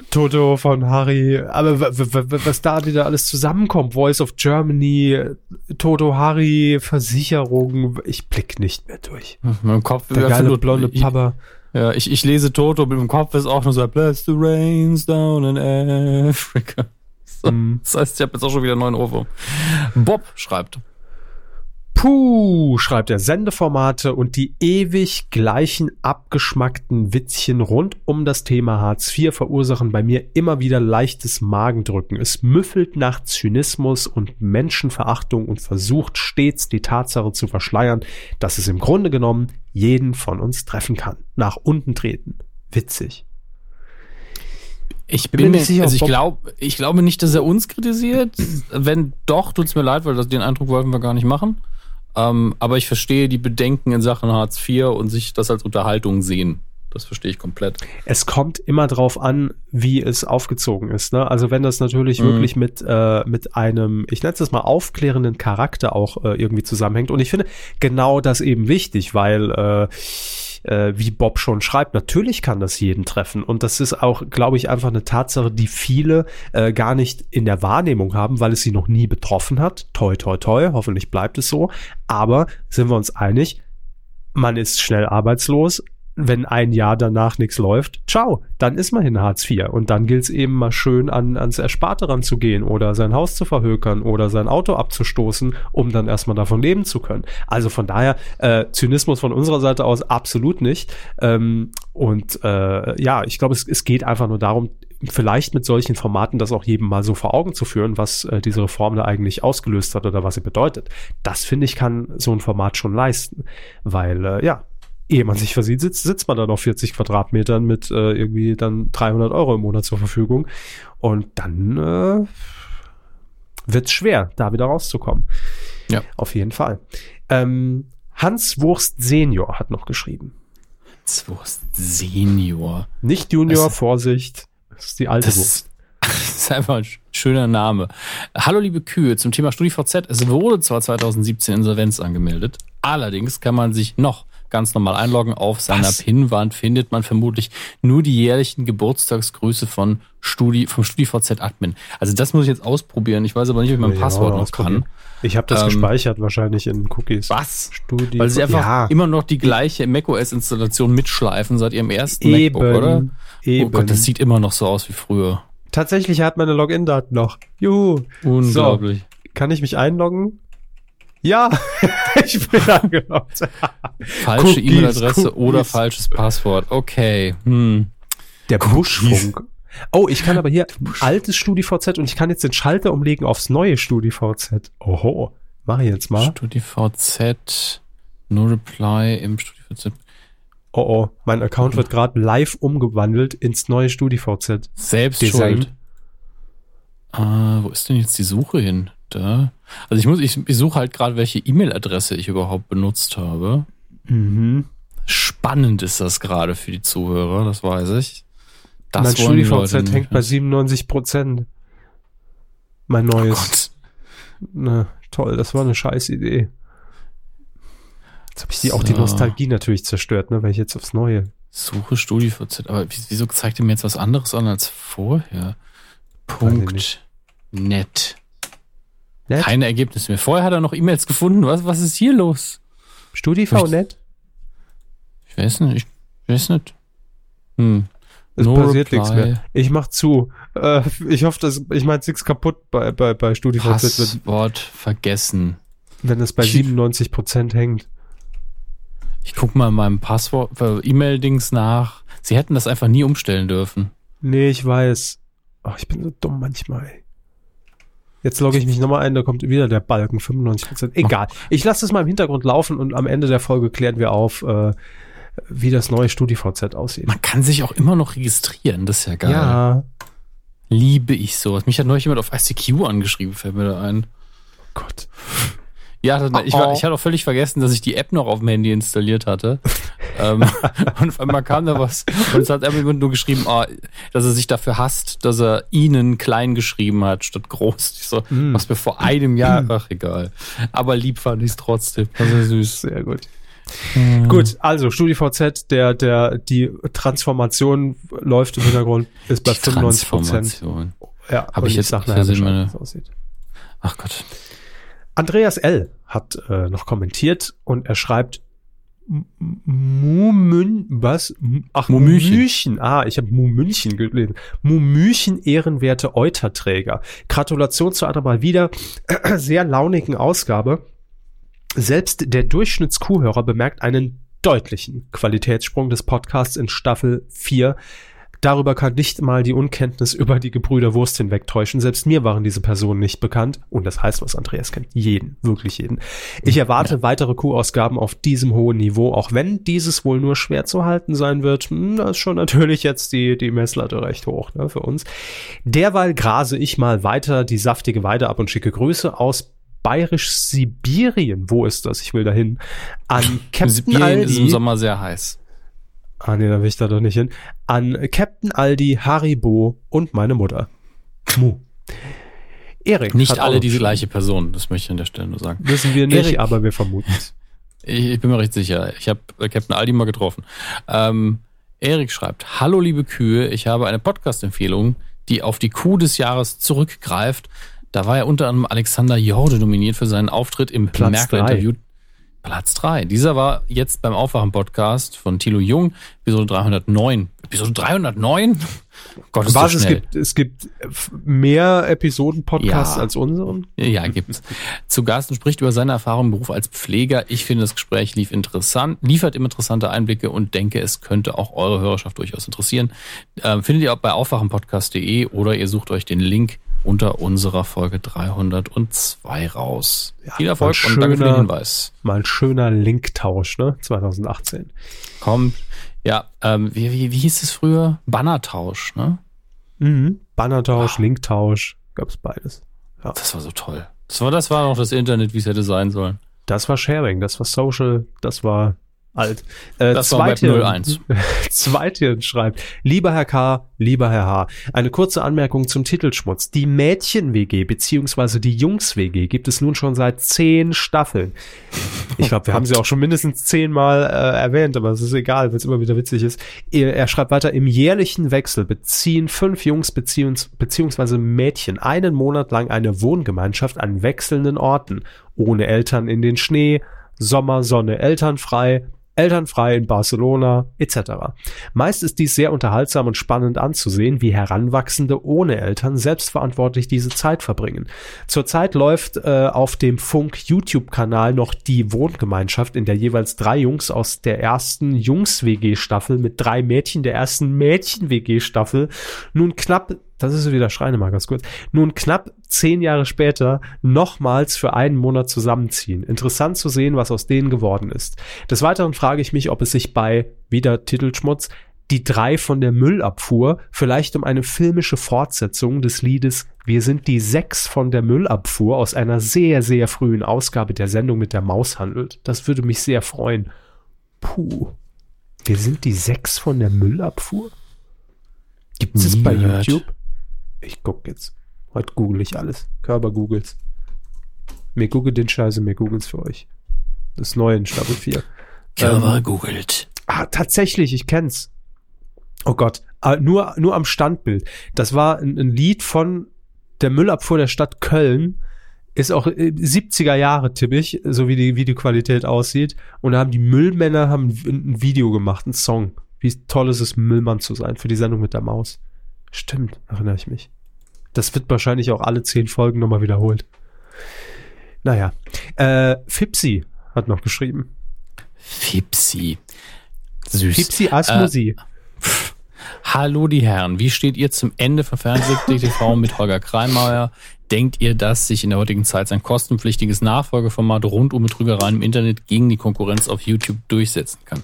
S1: Toto von Harry. Aber was da wieder alles zusammenkommt. Voice of Germany, Toto, Harry, Versicherung. Ich blick nicht mehr durch.
S2: Mein Kopf
S1: Der geile blonde
S2: ich,
S1: Papa.
S2: Ja, ich, ich lese Toto, mit dem Kopf ist auch nur so, bless the rains down in Africa. So,
S1: Mhm.
S2: Das heißt, ich habe jetzt auch schon wieder einen neuen Ohrwurm. Bob schreibt.
S1: Puh, schreibt er, Sendeformate und die ewig gleichen abgeschmackten Witzchen rund um das Thema Hartz IV verursachen bei mir immer wieder leichtes Magendrücken. Es müffelt nach Zynismus und Menschenverachtung und versucht stets die Tatsache zu verschleiern, dass es im Grunde genommen jeden von uns treffen kann. Nach unten treten. Witzig.
S2: Ich
S1: Bin
S2: bin,
S1: mir nicht sicher,
S2: also ich glaube, ich glaube nicht, dass er uns kritisiert. Wenn doch, tut's mir leid, weil das, den Eindruck wollten wir gar nicht machen. Ähm, aber ich verstehe die Bedenken in Sachen Hartz IV und sich das als Unterhaltung sehen. Das verstehe ich komplett.
S1: es kommt immer drauf an, wie es aufgezogen ist. Ne? Also wenn das natürlich
S2: Mhm.
S1: wirklich mit, äh, mit einem, ich nenne es mal, aufklärenden Charakter auch äh, irgendwie zusammenhängt. Und ich finde genau das eben wichtig, weil äh, äh, wie Bob schon schreibt, natürlich kann das jeden treffen. Und das ist auch, glaube ich, einfach eine Tatsache, die viele äh, gar nicht in der Wahrnehmung haben, weil es sie noch nie betroffen hat. Toi, toi, toi, hoffentlich bleibt es so. Aber sind wir uns einig, man ist schnell arbeitslos. Wenn ein Jahr danach nichts läuft, ciao, dann ist man in Hartz IV. Und dann gilt es eben mal schön an, ans Ersparte ranzugehen oder sein Haus zu verhökern oder sein Auto abzustoßen, um dann erstmal davon leben zu können. Also von daher, äh, Zynismus von unserer Seite aus absolut nicht. Ähm, und äh, ja, ich glaube, es, es geht einfach nur darum, vielleicht mit solchen Formaten das auch jedem mal so vor Augen zu führen, was äh, diese Reform da eigentlich ausgelöst hat oder was sie bedeutet. Das finde ich kann so ein Format schon leisten, weil äh, ja, ehe man sich versieht, sitzt, sitzt man dann auf 40 Quadratmetern mit äh, irgendwie dann 300 Euro im Monat zur Verfügung und dann äh, wird es schwer, da wieder rauszukommen.
S2: Ja.
S1: Auf jeden Fall. Ähm, Hans Wurst Senior hat noch geschrieben.
S2: Hans Senior.
S1: Nicht Junior, das, Vorsicht. Das ist die alte
S2: das, Wurst. Das ist einfach ein schöner Name. Hallo liebe Kühe, zum Thema StudiVZ. Es wurde zwar 2017 Insolvenz angemeldet, allerdings kann man sich noch ganz normal einloggen. Auf seiner Was? Pinwand findet man vermutlich nur die jährlichen Geburtstagsgrüße von Studi, vom StudiVZ-Admin. Also das muss ich jetzt ausprobieren. Ich weiß aber nicht, ob ich mein ja, Passwort noch kann.
S1: Ich habe das ähm, gespeichert wahrscheinlich in Cookies.
S2: Was? Studi Weil sie einfach ja. immer noch die gleiche macOS-Installation mitschleifen seit ihrem ersten Eben. MacBook, oder? Eben. Oh Gott, das sieht immer noch so aus wie früher.
S1: Tatsächlich hat meine Login-Daten noch. Juhu.
S2: Unglaublich.
S1: So, kann ich mich einloggen? Ja, ich bin angeloggt.
S2: Falsche E-Mail-Adresse oder falsches Passwort. Okay. Hm.
S1: Der Buschfunk. Oh, ich kann aber hier altes StudiVZ und ich kann jetzt den Schalter umlegen aufs neue StudiVZ. Oho. Mach ich jetzt mal.
S2: StudiVZ, no reply im StudiVZ.
S1: Oh oh, mein Account wird gerade live umgewandelt ins neue StudiVZ.
S2: Selbst Design. schuld. Ah, wo ist denn jetzt die Suche hin? Da. Also ich muss, ich, ich suche halt gerade, welche E-Mail-Adresse ich überhaupt benutzt habe. Mhm. Spannend ist das gerade für die Zuhörer, das weiß ich.
S1: Das mein StudiVZ hängt bei 97 Prozent. Mein neues. Oh Na, toll, das war eine scheiß Idee. Jetzt habe ich die, so. auch die Nostalgie natürlich zerstört, ne, weil ich jetzt aufs Neue.
S2: Suche StudiVZ, aber wieso zeigt ihr mir jetzt was anderes an als vorher? Punkt net. Net. Keine Ergebnisse mehr. Vorher hat er noch E-Mails gefunden. Was, was ist hier los?
S1: StudiVNet?
S2: Ich weiß nicht. Ich weiß nicht.
S1: Hm. Es no passiert reply. nichts mehr. Ich mach zu. Äh, ich hoffe, dass ich meine nichts kaputt bei bei bei StudiVZ.
S2: Passwort vergessen.
S1: Wenn es bei 97 Prozent hängt.
S2: Ich guck mal in meinem Passwort äh, E-Mail-Dings nach. Sie hätten das einfach nie umstellen dürfen.
S1: Nee, ich weiß. Oh, ich bin so dumm manchmal. Jetzt logge ich mich nochmal ein, da kommt wieder der Balken, 95%. Egal. Ich lasse es mal im Hintergrund laufen und am Ende der Folge klären wir auf, äh, wie das neue StudiVZ aussieht.
S2: Man kann sich auch immer noch registrieren, das ist ja geil.
S1: Ja.
S2: Liebe ich sowas. Mich hat neulich jemand auf ICQ angeschrieben, fällt mir da ein.
S1: Oh Gott.
S2: Ja, das, ich, war, ich hatte auch völlig vergessen, dass ich die App noch auf dem Handy installiert hatte. ähm, und auf einmal kam da was und es hat einfach nur geschrieben, oh, dass er sich dafür hasst, dass er ihnen klein geschrieben hat statt groß. Ich so, mm. was mir vor einem Jahr, ach egal. Aber lieb fand ich es trotzdem.
S1: Also süß. Sehr gut. Mhm. Gut, also StudiVZ, der, der, die Transformation läuft im Hintergrund, ist bei 95 Prozent.
S2: Ja, habe ich jetzt nachher Bescheid, meine... aussieht. Ach Gott.
S1: Andreas L. hat äh, noch kommentiert und er schreibt Mumün, was? Ach, Mumüchen. Mumüchen. Ah, ich habe Mumünchen gelesen. Mumüchen ehrenwerte Euterträger. Gratulation zu einer mal wieder sehr launigen Ausgabe. Selbst der Durchschnittskuhhörer bemerkt einen deutlichen Qualitätssprung des Podcasts in Staffel 4. Darüber kann nicht mal die Unkenntnis über die Gebrüder Wurst hinwegtäuschen. Selbst mir waren diese Personen nicht bekannt. Und das heißt, was Andreas kennt. Jeden, wirklich jeden. Ich erwarte ja. weitere Q-Ausgaben auf diesem hohen Niveau, auch wenn dieses wohl nur schwer zu halten sein wird. Hm, da ist schon natürlich jetzt die, die Messlatte recht hoch ne, für uns. Derweil grase ich mal weiter die saftige Weide ab und schicke Grüße aus Bayerisch-Sibirien. Wo ist das? Ich will dahin. An
S2: Captain Sibirien Aldi. ist im Sommer sehr heiß.
S1: Ah nee, da will ich da doch nicht hin. An Captain Aldi, Haribo und meine Mutter. Mu.
S2: Erik. Nicht alle diese gleiche Person, das möchte ich an der Stelle nur sagen.
S1: Wissen wir nicht, Erik, aber wir vermuten es.
S2: Ich, ich, bin mir recht sicher. Ich habe Captain Aldi mal getroffen. Ähm, Erik schreibt, Hallo liebe Kühe, ich habe eine Podcast-Empfehlung, die auf die Kuh des Jahres zurückgreift. Da war ja unter anderem Alexander Jorde nominiert für seinen Auftritt im Märkler-Interview Platz 3. Dieser war jetzt beim Aufwachen-Podcast von Thilo Jung, Episode 309. Episode 309?
S1: Gott, ist Was, es gibt, es gibt mehr Episoden-Podcasts ja. als unseren?
S2: Ja, gibt's. Zu Gast und spricht über seine Erfahrungen im Beruf als Pfleger. Ich finde, das Gespräch lief interessant, liefert immer interessante Einblicke und denke, es könnte auch eure Hörerschaft durchaus interessieren. Ähm, findet ihr auch bei aufwachenpodcast.de oder ihr sucht euch den Link unter unserer Folge 302 raus. Ja, Viel Erfolg schöner, und danke für den Hinweis.
S1: Mal ein schöner Linktausch, ne? 2018.
S2: Kommt. Ja, ähm, wie, wie, wie hieß es früher? Bannertausch, ne?
S1: Mhm. Bannertausch, ah. Linktausch, gab's beides.
S2: Ja. Das war so toll. Das war, das war noch das Internet, wie es hätte sein sollen.
S1: Das war Sharing, das war Social, das war alt. Äh,
S2: das zweite, war 01.
S1: zweite schreibt, lieber Herr K., lieber Herr H., eine kurze Anmerkung zum Titelschmutz. Die Mädchen-WG beziehungsweise die Jungs-WG gibt es nun schon seit zehn Staffeln. Ich glaube, wir haben sie auch schon mindestens zehnmal äh, erwähnt, aber es ist egal, weil es immer wieder witzig ist. Er, er, schreibt weiter, im jährlichen Wechsel beziehen fünf Jungs beziehungs beziehungsweise Mädchen einen Monat lang eine Wohngemeinschaft an wechselnden Orten, ohne Eltern in den Schnee, Sommer, Sonne, elternfrei, elternfrei in Barcelona etc. Meist ist dies sehr unterhaltsam und spannend anzusehen, wie Heranwachsende ohne Eltern selbstverantwortlich diese Zeit verbringen. Zurzeit läuft äh, auf dem Funk YouTube-Kanal noch die Wohngemeinschaft, in der jeweils drei Jungs aus der ersten Jungs-WG-Staffel mit drei Mädchen der ersten Mädchen-WG-Staffel nun knapp das ist wieder Schreinemark, ganz kurz, nun knapp zehn Jahre später nochmals für einen Monat zusammenziehen. Interessant zu sehen, was aus denen geworden ist. Des Weiteren frage ich mich, ob es sich bei, wieder Titelschmutz, die drei von der Müllabfuhr vielleicht um eine filmische Fortsetzung des Liedes Wir sind die sechs von der Müllabfuhr aus einer sehr, sehr frühen Ausgabe der Sendung mit der Maus handelt. Das würde mich sehr freuen. Puh. Wir sind die sechs von der Müllabfuhr? Gibt es bei YouTube? Ich guck jetzt. Heute google ich alles. Körper googles. Mir googelt den Scheiße, mir googelt's für euch. Das neue in Staffel 4.
S2: Körper ähm, googelt.
S1: Ah, tatsächlich, ich kenn's. Oh Gott, ah, nur, nur am Standbild. Das war ein, ein Lied von der Müllabfuhr der Stadt Köln. Ist auch 70er äh, Jahre tippig, so wie die Videoqualität aussieht. Und da haben die Müllmänner haben ein Video gemacht, ein Song. Wie toll ist es, Müllmann zu sein für die Sendung mit der Maus. Stimmt, erinnere ich mich. Das wird wahrscheinlich auch alle zehn Folgen nochmal wiederholt. Naja. Äh, Fipsi hat noch geschrieben.
S2: Fipsi. Süß.
S1: Fipsi Asmusi.
S2: Äh, Hallo die Herren, wie steht ihr zum Ende von Fernseh-TV mit Holger Kreimauer? Denkt ihr, dass sich in der heutigen Zeit sein kostenpflichtiges Nachfolgeformat rund um Betrügereien im Internet gegen die Konkurrenz auf YouTube durchsetzen kann?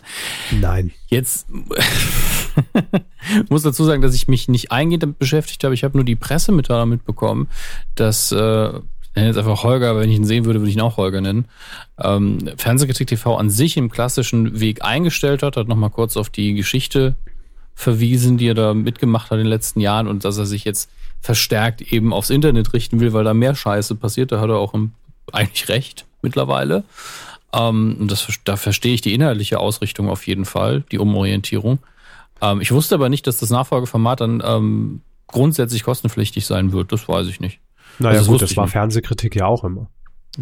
S1: Nein.
S2: Jetzt muss dazu sagen, dass ich mich nicht eingehend damit beschäftigt habe. Ich habe nur die Pressemitteilung mitbekommen, dass äh, ich nenne jetzt einfach Holger, aber wenn ich ihn sehen würde, würde ich ihn auch Holger nennen. Ähm, Fernsehkritik TV an sich im klassischen Weg eingestellt hat, hat nochmal kurz auf die Geschichte verwiesen, die er da mitgemacht hat in den letzten Jahren und dass er sich jetzt verstärkt eben aufs Internet richten will, weil da mehr Scheiße passiert. Da hat er auch eigentlich recht mittlerweile. Ähm, das, da verstehe ich die inhaltliche Ausrichtung auf jeden Fall, die Umorientierung. Ähm, ich wusste aber nicht, dass das Nachfolgeformat dann ähm, grundsätzlich kostenpflichtig sein wird. Das weiß ich nicht.
S1: Naja, also, das gut, das war nicht. Fernsehkritik ja auch immer.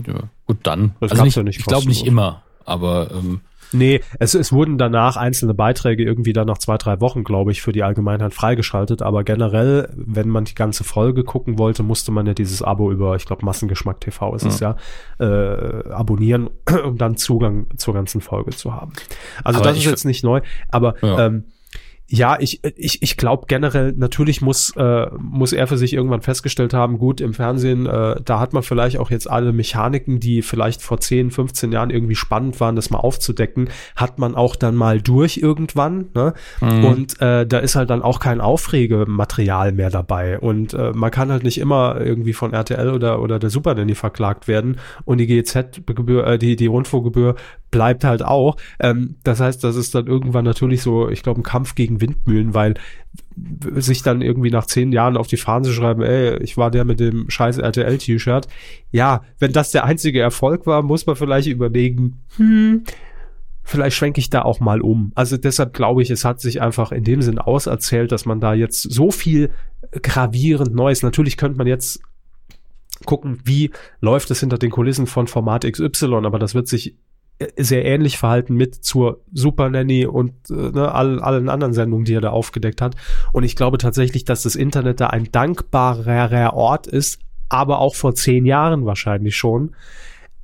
S2: Ja, gut, dann.
S1: Das also nicht, ja nicht
S2: ich glaube nicht immer, aber ähm,
S1: Nee, es, es wurden danach einzelne Beiträge irgendwie dann nach zwei, drei Wochen, glaube ich, für die Allgemeinheit freigeschaltet. Aber generell, wenn man die ganze Folge gucken wollte, musste man ja dieses Abo über, ich glaube, Massengeschmack TV ist ja. es ja, äh, abonnieren, um dann Zugang zur ganzen Folge zu haben. Also aber das ist jetzt nicht neu, aber ja. ähm, ja, ich, ich, ich glaube generell, natürlich muss, äh, muss er für sich irgendwann festgestellt haben, gut, im Fernsehen, äh, da hat man vielleicht auch jetzt alle Mechaniken, die vielleicht vor 10, 15 Jahren irgendwie spannend waren, das mal aufzudecken, hat man auch dann mal durch irgendwann. Ne? Mhm. Und äh, da ist halt dann auch kein Aufregematerial mehr dabei. Und äh, man kann halt nicht immer irgendwie von RTL oder, oder der Super Nanny verklagt werden und die GEZ-Gebühr, äh, die, die Rundfunkgebühr bleibt halt auch. Ähm, das heißt, das ist dann irgendwann natürlich so, ich glaube, ein Kampf gegen Windmühlen, weil sich dann irgendwie nach zehn Jahren auf die Fahnen zu schreiben, ey, ich war der mit dem scheiß RTL-T-Shirt. Ja, wenn das der einzige Erfolg war, muss man vielleicht überlegen, hm, vielleicht schwenke ich da auch mal um. Also deshalb glaube ich, es hat sich einfach in dem Sinn auserzählt, dass man da jetzt so viel gravierend Neues, natürlich könnte man jetzt gucken, wie läuft es hinter den Kulissen von Format XY, aber das wird sich sehr ähnlich verhalten mit zur Super Nanny und äh, ne, allen, allen anderen Sendungen, die er da aufgedeckt hat. Und ich glaube tatsächlich, dass das Internet da ein dankbarer Ort ist, aber auch vor zehn Jahren wahrscheinlich schon.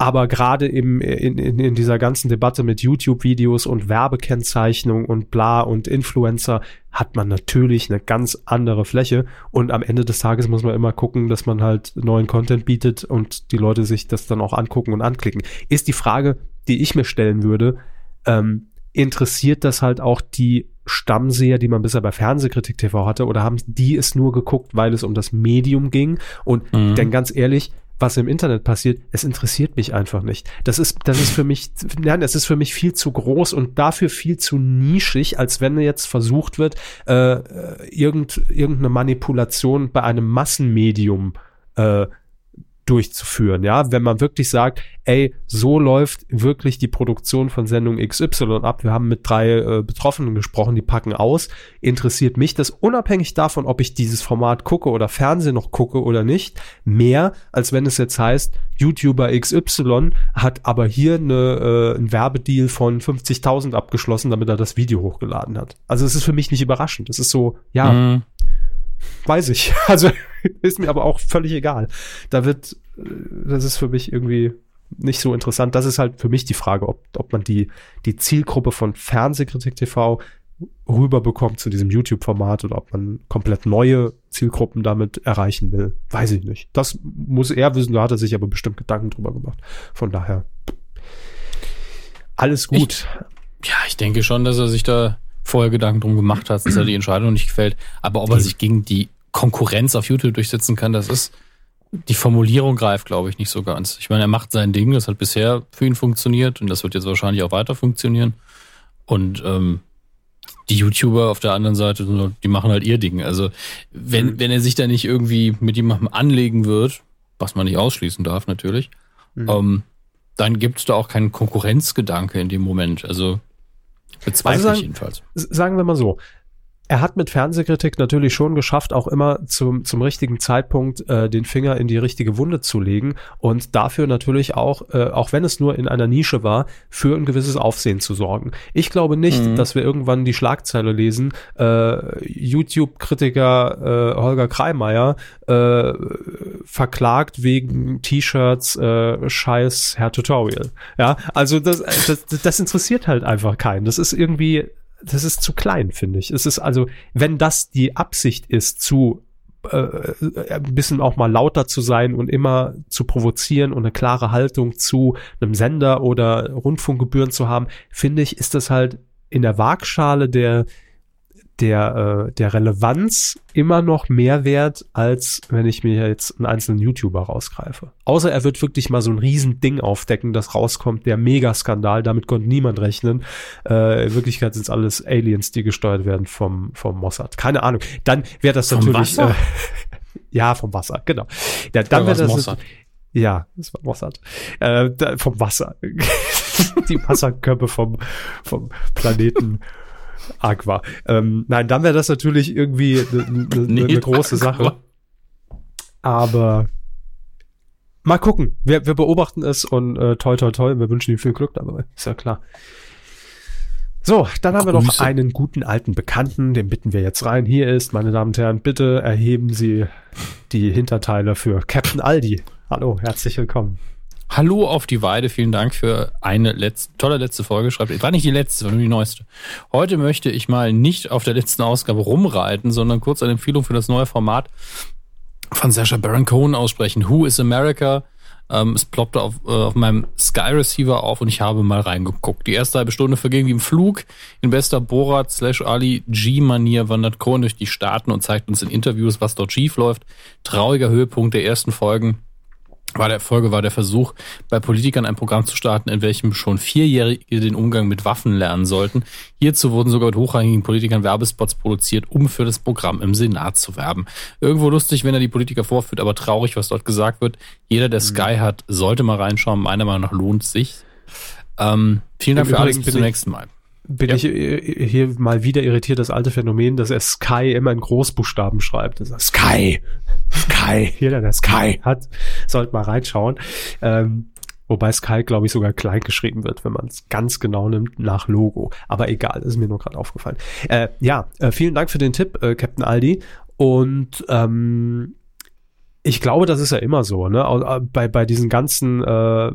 S1: Aber gerade im, in, in, in dieser ganzen Debatte mit YouTube-Videos und Werbekennzeichnung und bla und Influencer hat man natürlich eine ganz andere Fläche. Und am Ende des Tages muss man immer gucken, dass man halt neuen Content bietet und die Leute sich das dann auch angucken und anklicken. Ist die Frage, die ich mir stellen würde, ähm, interessiert das halt auch die Stammseher, die man bisher bei Fernsehkritik TV hatte, oder haben die es nur geguckt, weil es um das Medium ging? Und mhm. denn ganz ehrlich, was im Internet passiert, es interessiert mich einfach nicht. Das ist, das ist für mich, nein, es ist für mich viel zu groß und dafür viel zu nischig, als wenn jetzt versucht wird, äh, irgend, irgendeine Manipulation bei einem Massenmedium äh, durchzuführen, ja, wenn man wirklich sagt, ey, so läuft wirklich die Produktion von Sendung XY ab. Wir haben mit drei äh, Betroffenen gesprochen, die packen aus. Interessiert mich das unabhängig davon, ob ich dieses Format gucke oder Fernsehen noch gucke oder nicht, mehr als wenn es jetzt heißt, YouTuber XY hat aber hier eine, äh, ein Werbedeal von 50.000 abgeschlossen, damit er das Video hochgeladen hat. Also es ist für mich nicht überraschend. Es ist so, ja, mhm. weiß ich. Also ist mir aber auch völlig egal. Da wird, das ist für mich irgendwie nicht so interessant. Das ist halt für mich die Frage, ob, ob man die, die Zielgruppe von Fernsehkritik TV rüberbekommt zu diesem YouTube-Format oder ob man komplett neue Zielgruppen damit erreichen will. Weiß ich nicht. Das muss er wissen, da hat er sich aber bestimmt Gedanken drüber gemacht. Von daher alles gut.
S2: Ich, ja, ich denke schon, dass er sich da vorher Gedanken drum gemacht hat, dass er die Entscheidung nicht gefällt. Aber ob er sich gegen die Konkurrenz auf YouTube durchsetzen kann, das ist, die Formulierung greift, glaube ich, nicht so ganz. Ich meine, er macht sein Ding, das hat bisher für ihn funktioniert und das wird jetzt wahrscheinlich auch weiter funktionieren. Und ähm, die YouTuber auf der anderen Seite, die machen halt ihr Ding. Also wenn, mhm. wenn er sich da nicht irgendwie mit jemandem anlegen wird, was man nicht ausschließen darf natürlich, mhm. ähm, dann gibt es da auch keinen Konkurrenzgedanke in dem Moment. Also bezweifle also
S1: sagen,
S2: ich jedenfalls.
S1: Sagen wir mal so, er hat mit Fernsehkritik natürlich schon geschafft, auch immer zum, zum richtigen Zeitpunkt äh, den Finger in die richtige Wunde zu legen und dafür natürlich auch, äh, auch wenn es nur in einer Nische war, für ein gewisses Aufsehen zu sorgen. Ich glaube nicht, mhm. dass wir irgendwann die Schlagzeile lesen, äh, YouTube-Kritiker äh, Holger Kreimeier äh, verklagt wegen T-Shirts äh, Scheiß Herr Tutorial. Ja, also das, das, das interessiert halt einfach keinen. Das ist irgendwie das ist zu klein, finde ich. Es ist also, wenn das die Absicht ist, zu äh, äh, ein bisschen auch mal lauter zu sein und immer zu provozieren und eine klare Haltung zu einem Sender oder Rundfunkgebühren zu haben, finde ich, ist das halt in der Waagschale der der, äh, der Relevanz immer noch mehr wert, als wenn ich mir jetzt einen einzelnen YouTuber rausgreife. Außer er wird wirklich mal so ein Riesending aufdecken, das rauskommt, der Megaskandal, damit konnte niemand rechnen. Äh, in Wirklichkeit sind es alles Aliens, die gesteuert werden vom, vom Mossad. Keine Ahnung. Dann wäre das vom natürlich. Äh, ja, vom Wasser, genau. Ja, dann wäre das. Mossad. Ja, das war Mossad. Äh, da, vom Wasser. die Wasserkörper vom, vom Planeten Aqua. Ähm, nein, dann wäre das natürlich irgendwie eine ne, ne, große Sache. Aber mal gucken. Wir, wir beobachten es und äh, toi toi toi, wir wünschen ihm viel Glück dabei. Ist ja klar. So, dann haben wir noch einen guten alten Bekannten, den bitten wir jetzt rein. Hier ist, meine Damen und Herren, bitte erheben Sie die Hinterteile für Captain Aldi. Hallo, herzlich willkommen.
S2: Hallo auf die Weide, vielen Dank für eine letzte, tolle letzte Folge. Schreibt, war nicht die letzte, nur die neueste. Heute möchte ich mal nicht auf der letzten Ausgabe rumreiten, sondern kurz eine Empfehlung für das neue Format von Sasha Baron Cohen aussprechen. Who is America? Ähm, es ploppte auf, äh, auf meinem Sky Receiver auf und ich habe mal reingeguckt. Die erste halbe Stunde verging wie im Flug. In bester Borat slash Ali G-Manier wandert Cohen durch die Staaten und zeigt uns in Interviews, was dort schief läuft. Trauriger Höhepunkt der ersten Folgen war der Folge war der Versuch, bei Politikern ein Programm zu starten, in welchem schon Vierjährige den Umgang mit Waffen lernen sollten. Hierzu wurden sogar mit hochrangigen Politikern Werbespots produziert, um für das Programm im Senat zu werben. Irgendwo lustig, wenn er die Politiker vorführt, aber traurig, was dort gesagt wird. Jeder, der Sky hat, sollte mal reinschauen. Meiner Meinung nach lohnt sich. Ähm, vielen Dank für alles. Bis zum nächsten Mal
S1: bin ja. ich äh, hier mal wieder irritiert, das alte Phänomen, dass er Sky immer in Großbuchstaben schreibt. Heißt, Sky, Sky, jeder, der Sky hat, sollte mal reinschauen. Ähm, Wobei Sky, glaube ich, sogar klein geschrieben wird, wenn man es ganz genau nimmt, nach Logo. Aber egal, ist mir nur gerade aufgefallen. Äh, ja, äh, vielen Dank für den Tipp, äh, Captain Aldi. Und ähm, ich glaube, das ist ja immer so, ne? Äh, bei, bei diesen ganzen, äh,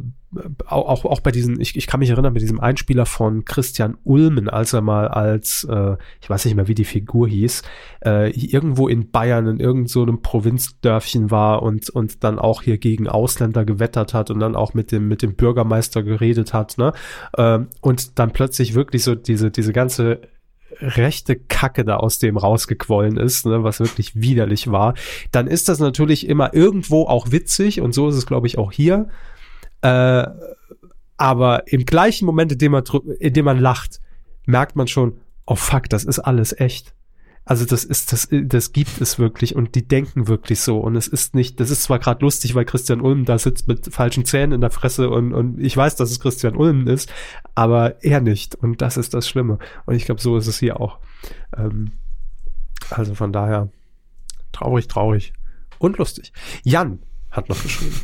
S1: auch, auch bei diesen, ich, ich kann mich erinnern, mit diesem Einspieler von Christian Ulmen, als er mal als, äh, ich weiß nicht mehr, wie die Figur hieß, äh, irgendwo in Bayern in irgendeinem so Provinzdörfchen war und, und dann auch hier gegen Ausländer gewettert hat und dann auch mit dem, mit dem Bürgermeister geredet hat, ne? Äh, und dann plötzlich wirklich so diese, diese ganze rechte Kacke da aus dem rausgequollen ist, ne, was wirklich widerlich war, dann ist das natürlich immer irgendwo auch witzig und so ist es, glaube ich, auch hier. Äh, aber im gleichen Moment, in dem, man, in dem man lacht, merkt man schon, oh fuck, das ist alles echt. Also das ist, das, das gibt es wirklich und die denken wirklich so. Und es ist nicht, das ist zwar gerade lustig, weil Christian Ulm da sitzt mit falschen Zähnen in der Fresse und, und ich weiß, dass es Christian Ulm ist, aber er nicht. Und das ist das Schlimme. Und ich glaube, so ist es hier auch. Ähm, also von daher traurig, traurig und lustig. Jan hat noch geschrieben.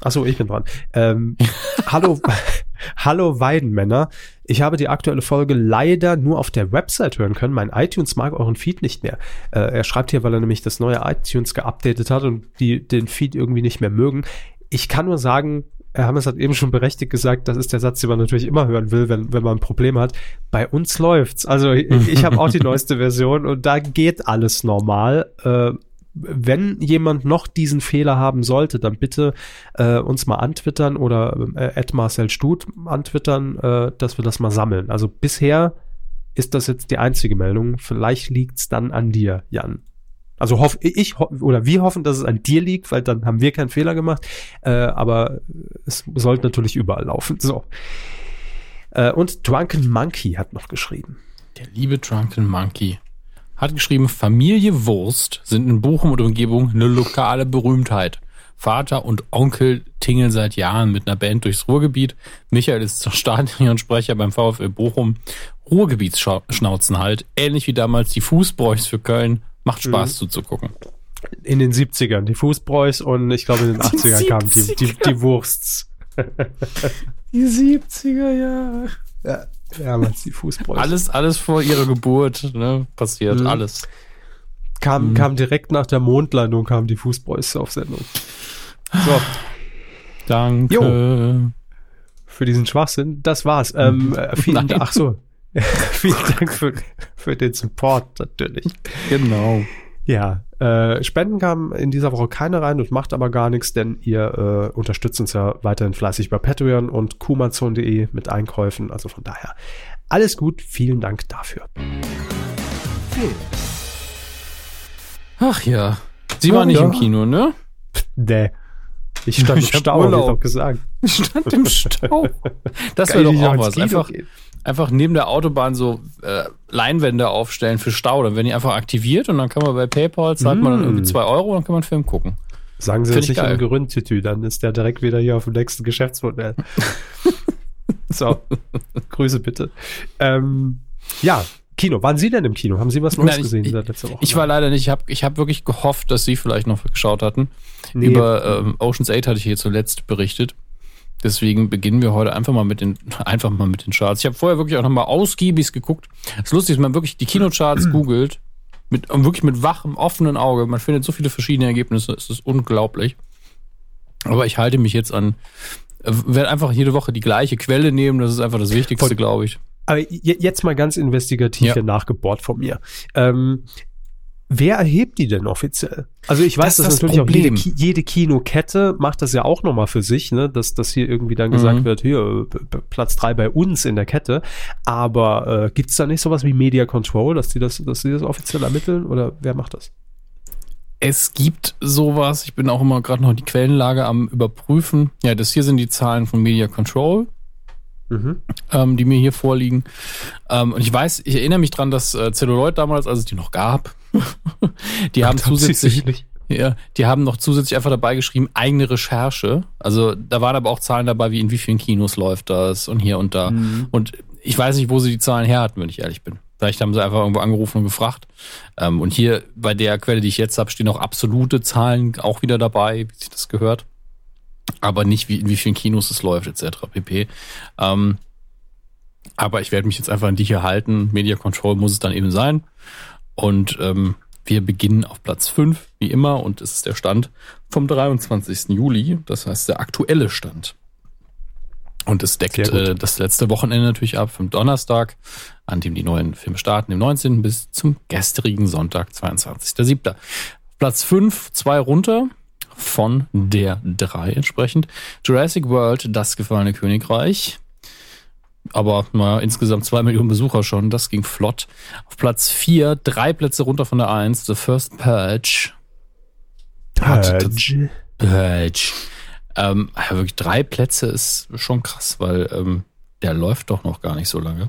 S1: Achso, ich bin dran. Ähm, hallo, hallo Weidenmänner. Ich habe die aktuelle Folge leider nur auf der Website hören können. Mein iTunes mag euren Feed nicht mehr. Äh, er schreibt hier, weil er nämlich das neue iTunes geupdatet hat und die den Feed irgendwie nicht mehr mögen. Ich kann nur sagen, Herr Hammes hat eben schon berechtigt gesagt, das ist der Satz, den man natürlich immer hören will, wenn, wenn man ein Problem hat. Bei uns läuft's. Also ich, ich habe auch die neueste Version und da geht alles normal. Äh, wenn jemand noch diesen Fehler haben sollte, dann bitte äh, uns mal antwittern oder äh, Marcel Stut antwittern, äh, dass wir das mal sammeln. Also bisher ist das jetzt die einzige Meldung. Vielleicht liegt's dann an dir, Jan. Also hoff, ich ho oder wir hoffen, dass es an dir liegt, weil dann haben wir keinen Fehler gemacht. Äh, aber es sollte natürlich überall laufen. So. Äh, und Drunken Monkey hat noch geschrieben.
S2: Der liebe Drunken Monkey hat geschrieben, Familie Wurst sind in Bochum und Umgebung eine lokale Berühmtheit. Vater und Onkel tingeln seit Jahren mit einer Band durchs Ruhrgebiet. Michael ist Stadionsprecher beim VfL Bochum. Ruhrgebietsschnauzen halt. Ähnlich wie damals die Fußbräuchs für Köln. Macht Spaß mhm. zuzugucken.
S1: In den 70ern, die Fußbräuchs und ich glaube in den 80ern kamen die, die, die Wursts.
S2: die 70er Jahre.
S1: Ja. Damals die Fußbräuche.
S2: Alles, alles vor ihrer Geburt, ne, passiert, mhm. alles.
S1: Kam, mhm. kam direkt nach der Mondlandung, kamen die Fußbräuche auf Sendung. So.
S2: Danke. Jo.
S1: Für diesen Schwachsinn. Das war's. Ähm, äh, vielen Dank. Ach so. vielen Dank für, für den Support, natürlich.
S2: Genau.
S1: Ja, äh, Spenden kamen in dieser Woche keine rein und macht aber gar nichts, denn ihr äh, unterstützt uns ja weiterhin fleißig bei Patreon und kumazon.de mit Einkäufen. Also von daher alles gut. Vielen Dank dafür.
S2: Ach ja. Sie war nicht ja. im Kino, ne?
S1: Nee. Ich stand ich im Stau, hab ich doch gesagt.
S2: Ich stand im Stau. Das wäre doch auch was. Einfach, gehen einfach neben der Autobahn so äh, Leinwände aufstellen für Stau. Dann werden die einfach aktiviert und dann kann man bei PayPal zahlt mm. man dann irgendwie mm. zwei Euro und dann kann man einen Film gucken.
S1: Sagen Sie das nicht im Geründtütü, dann ist der direkt wieder hier auf dem nächsten Geschäftsmodell. so, Grüße bitte. Ähm, ja, Kino. Waren Sie denn im Kino? Haben Sie was Neues Nein, gesehen
S2: ich, seit letzter Woche? Ich war leider nicht. Ich habe ich hab wirklich gehofft, dass Sie vielleicht noch geschaut hatten. Nee. Über ähm, Ocean's 8 hatte ich hier zuletzt berichtet. Deswegen beginnen wir heute einfach mal mit den, einfach mal mit den Charts. Ich habe vorher wirklich auch nochmal ausgiebig geguckt. Das Lustige ist, man wirklich die Kinocharts googelt, mit, wirklich mit wachem, offenen Auge, man findet so viele verschiedene Ergebnisse, es ist unglaublich. Aber ich halte mich jetzt an, werde einfach jede Woche die gleiche Quelle nehmen, das ist einfach das Wichtigste, glaube ich.
S1: Aber jetzt mal ganz investigativ ja. nachgebohrt von mir. Ähm, Wer erhebt die denn offiziell? Also ich weiß, das dass natürlich Problem. auch jede, jede, Kinokette macht das ja auch nochmal für sich, ne? dass, dass hier irgendwie dann gesagt mhm. wird, hier, Platz drei bei uns in der Kette. Aber äh, gibt es da nicht sowas wie Media Control, dass die das, dass die das offiziell ermitteln oder wer macht das?
S2: Es gibt sowas, ich bin auch immer gerade noch die Quellenlage am überprüfen. Ja, das hier sind die Zahlen von Media Control. Mhm. Ähm, die mir hier vorliegen. Ähm, und ich weiß, ich erinnere mich dran, dass äh, Celluloid damals, als es die noch gab, die haben zusätzlich, ja, die haben noch zusätzlich einfach dabei geschrieben, eigene Recherche. Also da waren aber auch Zahlen dabei, wie in wie vielen Kinos läuft das und hier und da. Mhm. Und ich weiß nicht, wo sie die Zahlen her hatten, wenn ich ehrlich bin. Vielleicht haben sie einfach irgendwo angerufen und gefragt. Ähm, und hier bei der Quelle, die ich jetzt habe, stehen auch absolute Zahlen auch wieder dabei, wie sich das gehört. Aber nicht wie, in wie vielen Kinos es läuft, etc. pp. Ähm, aber ich werde mich jetzt einfach an die hier halten. Media Control muss es dann eben sein. Und ähm, wir beginnen auf Platz 5, wie immer, und es ist der Stand vom 23. Juli, das heißt der aktuelle Stand. Und es deckt äh, das letzte Wochenende natürlich ab, vom Donnerstag, an dem die neuen Filme starten, dem 19. bis zum gestrigen Sonntag, 22.07. Platz 5, zwei runter, von der 3 entsprechend. Jurassic World, das gefallene Königreich. Aber naja, insgesamt zwei Millionen Besucher schon, das ging flott. Auf Platz 4, drei Plätze runter von der 1, The First Purge.
S1: Purge.
S2: Purge. Ähm, wirklich drei Plätze ist schon krass, weil ähm, der läuft doch noch gar nicht so lange.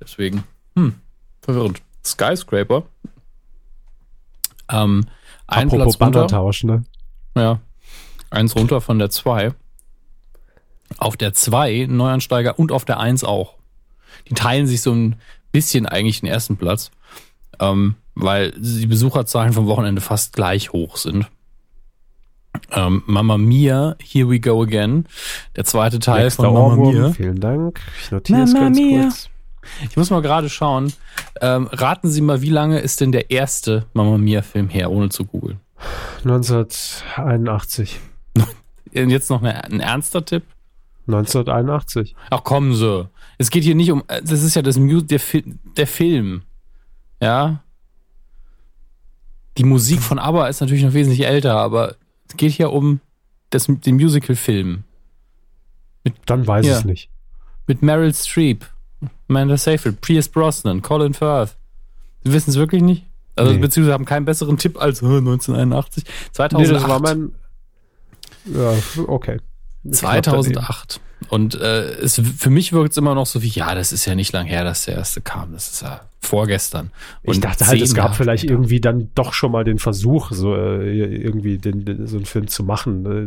S2: Deswegen, hm, verwirrend. Skyscraper. Ähm, ein
S1: Apropos
S2: Platz runter.
S1: Bannertausch, ne?
S2: Ja. Eins runter von der 2. Auf der 2 Neuansteiger und auf der 1 auch. Die teilen sich so ein bisschen eigentlich den ersten Platz, ähm, weil die Besucherzahlen vom Wochenende fast gleich hoch sind. Ähm, Mama Mia, Here We Go Again, der zweite Teil
S1: Nächster
S2: von Mama
S1: Ohrwurm,
S2: Mia.
S1: Vielen Dank. Ich notiere es ganz
S2: Mia.
S1: kurz.
S2: Ich muss mal gerade schauen. Ähm, raten Sie mal, wie lange ist denn der erste Mama Mia Film her, ohne zu googeln?
S1: 1981.
S2: Und Jetzt noch eine, ein ernster Tipp?
S1: 1981.
S2: Ach kommen Sie. Es geht hier nicht um, das ist ja das Mu der, Fi der Film. Ja. Die Musik von ABBA ist natürlich noch wesentlich älter, aber es geht hier um das, den Musical-Film.
S1: Dann weiß ich
S2: Ja.
S1: es nicht.
S2: Mit Meryl Streep, Amanda Seyfried, Pierce Brosnan, Colin Firth. Sie wissen es wirklich nicht? Also
S1: Nee.
S2: beziehungsweise haben keinen besseren Tipp als äh, 1981.
S1: Nee,
S2: 2008.
S1: das war mein. Ja, okay. Ich glaub,
S2: 2008. Und äh, es, für mich wirkt es immer noch so wie, ja, das ist ja nicht lang her, dass der erste kam. Das ist ja vorgestern.
S1: Ich
S2: Und
S1: dachte halt, es gab vielleicht
S2: später.
S1: irgendwie dann doch schon mal den Versuch, so äh, irgendwie den, den, so einen Film zu machen, äh,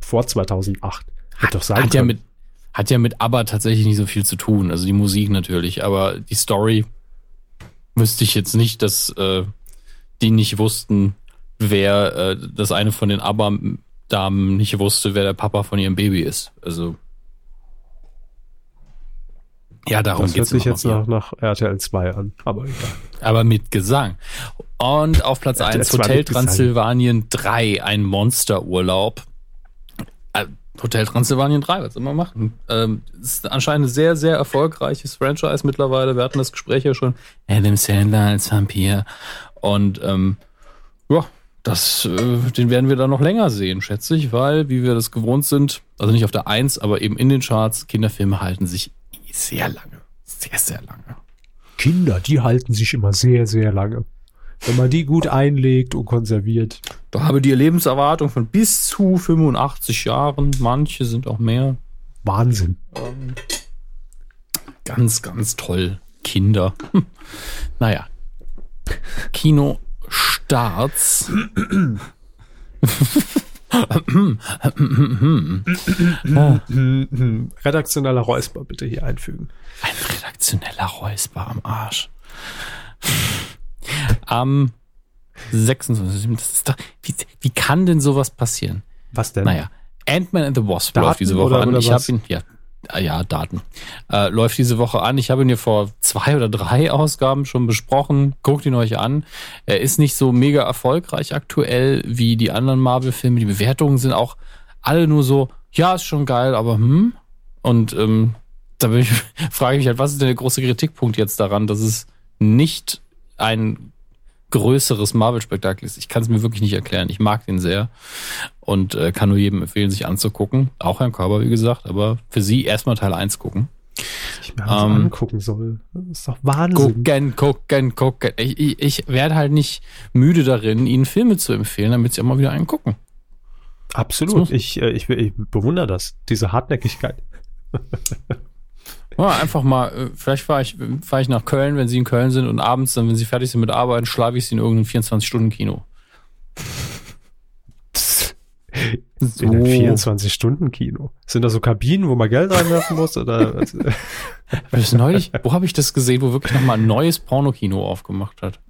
S1: vor 2008. Hätte doch sein
S2: Hat ja, mit, hat ja mit ABBA tatsächlich nicht so viel zu tun. Also die Musik natürlich, aber die Story wüsste ich jetzt nicht, dass äh, die nicht wussten, wer äh, das eine von den ABBA-Damen nicht wusste, wer der Papa von ihrem Baby ist. Also ja, darum
S1: das hört
S2: geht's
S1: sich
S2: immer
S1: jetzt
S2: noch
S1: nach, nach RTL 2 an, aber egal.
S2: aber mit Gesang. Und auf Platz
S1: Ja,
S2: 1
S1: das war
S2: Hotel. Transsilvanien 3, ein Monsterurlaub. Hotel Transsilvanien 3, was man machen? Ähm, ist anscheinend ein sehr, sehr erfolgreiches Franchise mittlerweile. Wir hatten das Gespräch ja schon. Adam Sandler als Vampir. Und ähm, ja, das, äh, den werden wir dann noch länger sehen, schätze ich, weil, wie wir das gewohnt sind, also nicht auf der 1, aber eben in den Charts, Kinderfilme halten sich sehr lange. Sehr, sehr lange.
S1: Kinder, die halten sich immer sehr, sehr lange. Wenn man die gut einlegt und konserviert.
S2: Da habe die Lebenserwartung von bis zu 85 Jahren. Manche sind auch mehr.
S1: Wahnsinn.
S2: Ganz, ganz toll. Kinder. Hm. Naja. Kinostarts.
S1: Redaktioneller Räusper bitte hier einfügen.
S2: Ein redaktioneller Räusper am Arsch. Am 26. Das ist doch, wie, wie kann denn sowas passieren?
S1: Was denn?
S2: Naja, Ant-Man and the Wasp
S1: Daten
S2: läuft diese Woche
S1: oder-
S2: an.
S1: oder
S2: ich habe ihn, ja, ja, Daten. Äh, läuft diese Woche an. Ich habe ihn hier vor zwei oder drei Ausgaben schon besprochen. Guckt ihn euch an. Er ist nicht so mega erfolgreich aktuell wie die anderen Marvel-Filme. Die Bewertungen sind auch alle nur so, ja, ist schon geil, aber hm. Und ähm, da ich, frage ich mich halt, was ist denn der große Kritikpunkt jetzt daran, dass es nicht ein größeres Marvel-Spektakel ist. Ich kann es mir wirklich nicht erklären. Ich mag den sehr und äh, kann nur jedem empfehlen, sich anzugucken. Auch Herrn Körber, wie gesagt, aber für Sie erstmal Teil 1 gucken.
S1: ich mir
S2: Ähm,
S1: angucken soll. Das ist doch Wahnsinn.
S2: Gucken, gucken, gucken. Ich, ich, ich werde halt nicht müde darin, Ihnen Filme zu empfehlen, damit Sie auch mal wieder einen gucken.
S1: Absolut. Ich, äh, ich, ich bewundere das, diese Hartnäckigkeit.
S2: Ja, einfach mal, äh, vielleicht fahre ich, fahr ich nach Köln, wenn Sie in Köln sind und abends, dann, wenn Sie fertig sind mit Arbeiten, schlafe ich Sie in irgendeinem 24-Stunden-Kino.
S1: In einem 24-Stunden-Kino. Sind das so Kabinen, wo man Geld reinwerfen muss? Oder was?
S2: Das neulich, wo habe ich das gesehen, wo wirklich nochmal ein neues Pornokino aufgemacht hat?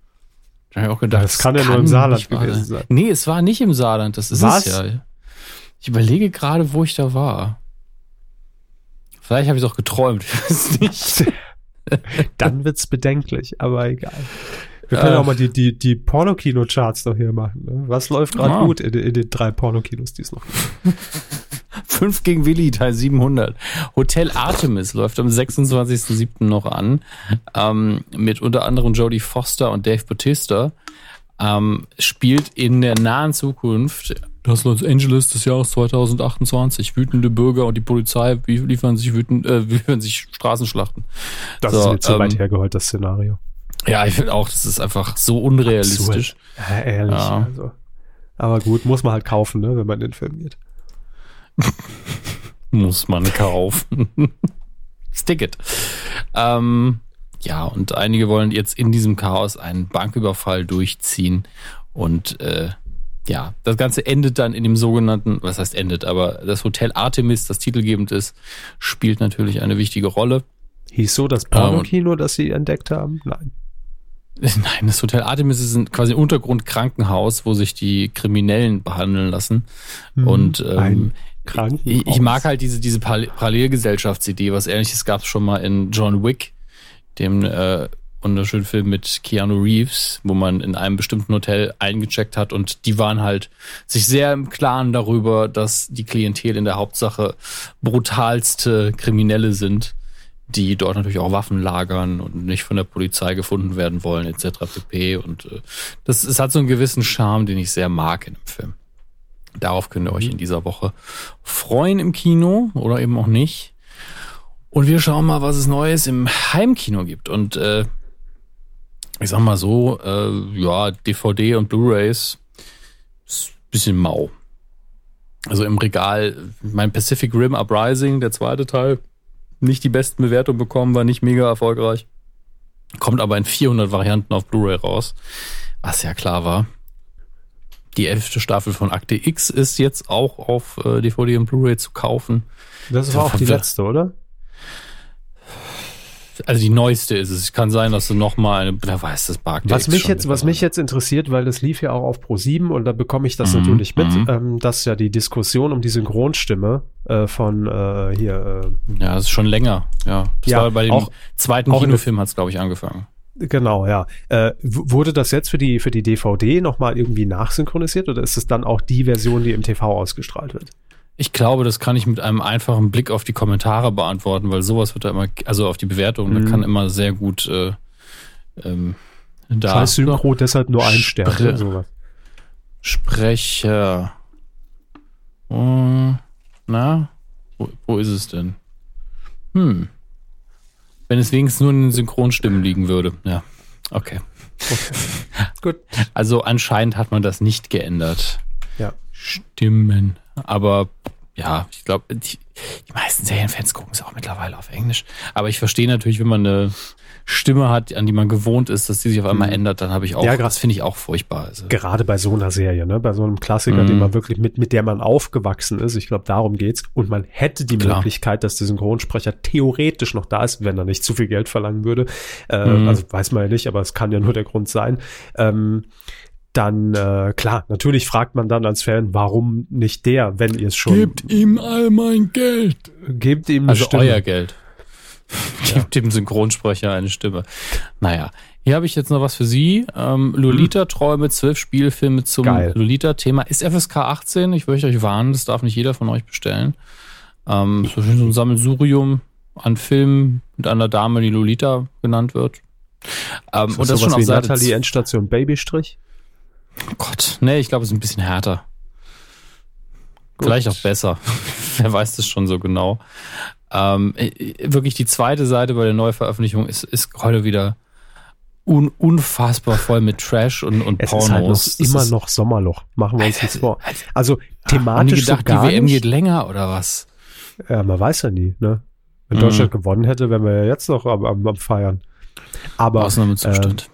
S2: Da habe ich auch gedacht,
S1: Das kann ja nur im Saarland gewesen sein.
S2: Nee, es war nicht im Saarland, das ist
S1: Was?
S2: es ja. Ich überlege gerade, wo ich da war. Vielleicht habe ich es auch geträumt, ich weiß nicht.
S1: Dann wird's bedenklich, aber egal. Wir können
S2: Äh.
S1: auch mal die, die, die Pornokino-Charts doch hier machen. Ne? Was läuft gerade
S2: Ah.
S1: gut in, in den drei Pornokinos, die es noch gibt?
S2: 5 gegen Willi, Teil 700. Hotel Artemis läuft am 26.07. noch an. Ähm, mit unter anderem Jodie Foster und Dave Bautista. Ähm, spielt in der nahen Zukunft das Los Angeles des Jahres 2028. Wütende Bürger und die Polizei wie- liefern sich wütend, äh, liefern sich Straßenschlachten.
S1: Das
S2: So,
S1: ist mir zu
S2: ähm,
S1: weit hergeholt, das Szenario.
S2: Ja, ich finde auch, das ist einfach so unrealistisch.
S1: Ja, ehrlich.
S2: Ja.
S1: Also. Aber gut, muss man halt kaufen, ne, wenn man in den Film geht.
S2: Muss man kaufen. Sticket. Ähm, ja, und einige wollen jetzt in diesem Chaos einen Banküberfall durchziehen. Und äh, ja, das Ganze endet dann in dem sogenannten, was heißt endet, aber das Hotel Artemis, das titelgebend ist, spielt natürlich eine wichtige Rolle.
S1: Hieß so das Pornokino, das sie entdeckt haben? Nein.
S2: Nein, das Hotel Artemis ist ein quasi ein Untergrundkrankenhaus, wo sich die Kriminellen behandeln lassen. Und ähm, ich, ich mag halt diese, diese Parallel- Parallelgesellschaftsidee. Was ähnliches gab es schon mal in John Wick, dem äh, wunderschönen Film mit Keanu Reeves, wo man in einem bestimmten Hotel eingecheckt hat und die waren halt sich sehr im Klaren darüber, dass die Klientel in der Hauptsache brutalste Kriminelle sind, die dort natürlich auch Waffen lagern und nicht von der Polizei gefunden werden wollen, etc. pp. Und äh, das hat so einen gewissen Charme, den ich sehr mag in dem Film. Darauf könnt ihr euch in dieser Woche freuen im Kino oder eben auch nicht. Und wir schauen mal, was es Neues im Heimkino gibt. Und äh, ich sag mal so, äh, ja, DVD und Blu-rays ist ein bisschen mau. Also im Regal, mein Pacific Rim Uprising, der zweite Teil, nicht die besten Bewertungen bekommen, war nicht mega erfolgreich. Kommt aber in 400 Varianten auf Blu-ray raus, was ja klar war. Die elfte Staffel von Akte X ist jetzt auch auf äh, DVD und Blu-ray zu kaufen.
S1: Das war auch die letzte, oder?
S2: Also die neueste ist es. Kann sein, dass du noch mal eine, wer weiß, das Akte
S1: Was mich jetzt, was mich jetzt interessiert, weil das lief ja auch auf Pro 7 und da bekomme ich das
S2: Mhm,
S1: natürlich mit,
S2: mhm.
S1: ähm, dass ja die Diskussion um die Synchronstimme äh, von äh, hier äh,
S2: Ja, das ist schon länger. Ja, das
S1: Ja,
S2: war bei dem
S1: auch-
S2: zweiten
S1: auch
S2: Kinofilm hat es, glaube ich, angefangen.
S1: Genau, ja. Äh, wurde das jetzt für die, für die DVD nochmal irgendwie nachsynchronisiert oder ist es dann auch die Version, die im TV ausgestrahlt wird?
S2: Ich glaube, das kann ich mit einem einfachen Blick auf die Kommentare beantworten, weil sowas wird da immer, also auf die Bewertung,
S1: Mhm.
S2: da kann immer sehr gut äh, ähm, da
S1: Scheiß Synchro, deshalb nur ein Stern.
S2: Spre-
S1: oder sowas.
S2: Sprecher. Oh, na, wo, wo ist es denn? Hm. Wenn es wenigstens nur in den Synchronstimmen liegen würde. Ja, okay.
S1: Gut.
S2: Also anscheinend hat man das nicht geändert.
S1: Ja.
S2: Stimmen. Aber ja, ich glaube, die, die meisten Serienfans gucken es auch mittlerweile auf Englisch. Aber ich verstehe natürlich, wenn man eine Stimme hat, an die man gewohnt ist, dass die sich auf einmal ändert, dann habe ich auch,
S1: Mhm. Ja,
S2: das finde ich auch furchtbar. Also,
S1: Gerade bei so einer Serie, ne? bei so einem Klassiker,
S2: Mhm.
S1: den man wirklich mit, mit der man aufgewachsen ist. Ich glaube, darum geht's. Und man hätte die
S2: Klar.
S1: Möglichkeit, dass der Synchronsprecher theoretisch noch da ist, wenn er nicht zu viel Geld verlangen würde. Äh,
S2: Mhm.
S1: Also weiß man ja nicht, aber es kann ja nur der Grund sein. Ähm, dann, äh, klar, natürlich fragt man dann als Fan, warum nicht der, wenn ihr es schon
S2: ihm all mein Geld.
S1: gebt ihm eine
S2: Also
S1: Stimme.
S2: euer Geld. Gebt dem Synchronsprecher eine Stimme. Naja, hier habe ich jetzt noch was für Sie. Ähm, Lolita-Träume, zwölf Spielfilme zum. Lolita-Thema. Ist FSK 18, ich möchte euch warnen, das darf nicht jeder von euch bestellen. Ähm, so schön so ein Sammelsurium an Filmen mit einer Dame, die Lolita genannt wird. Ähm,
S1: Ist
S2: und das schon auf
S1: wie
S2: Seite
S1: Natalie
S2: z-
S1: Endstation Babystrich.
S2: Oh Gott, nee, ich glaube, es ist ein bisschen härter. Vielleicht auch besser. Wer weiß das schon so genau. Ähm, äh, wirklich die zweite Seite bei der Neuveröffentlichung ist, ist heute wieder un unfassbar voll mit Trash und, und
S1: Es
S2: Pornos.
S1: ist halt noch,
S2: Das
S1: immer
S2: ist-
S1: noch Sommerloch. Machen wir uns nichts vor. Also
S2: die
S1: thematisch so
S2: gedacht, die
S1: gar
S2: WM
S1: nicht.
S2: geht länger oder was?
S1: Ja, man weiß ja nie, ne? Wenn
S2: Mhm.
S1: Deutschland gewonnen hätte, wären wir ja jetzt noch am, am, am Feiern. Aber
S2: Ausnahmezustand.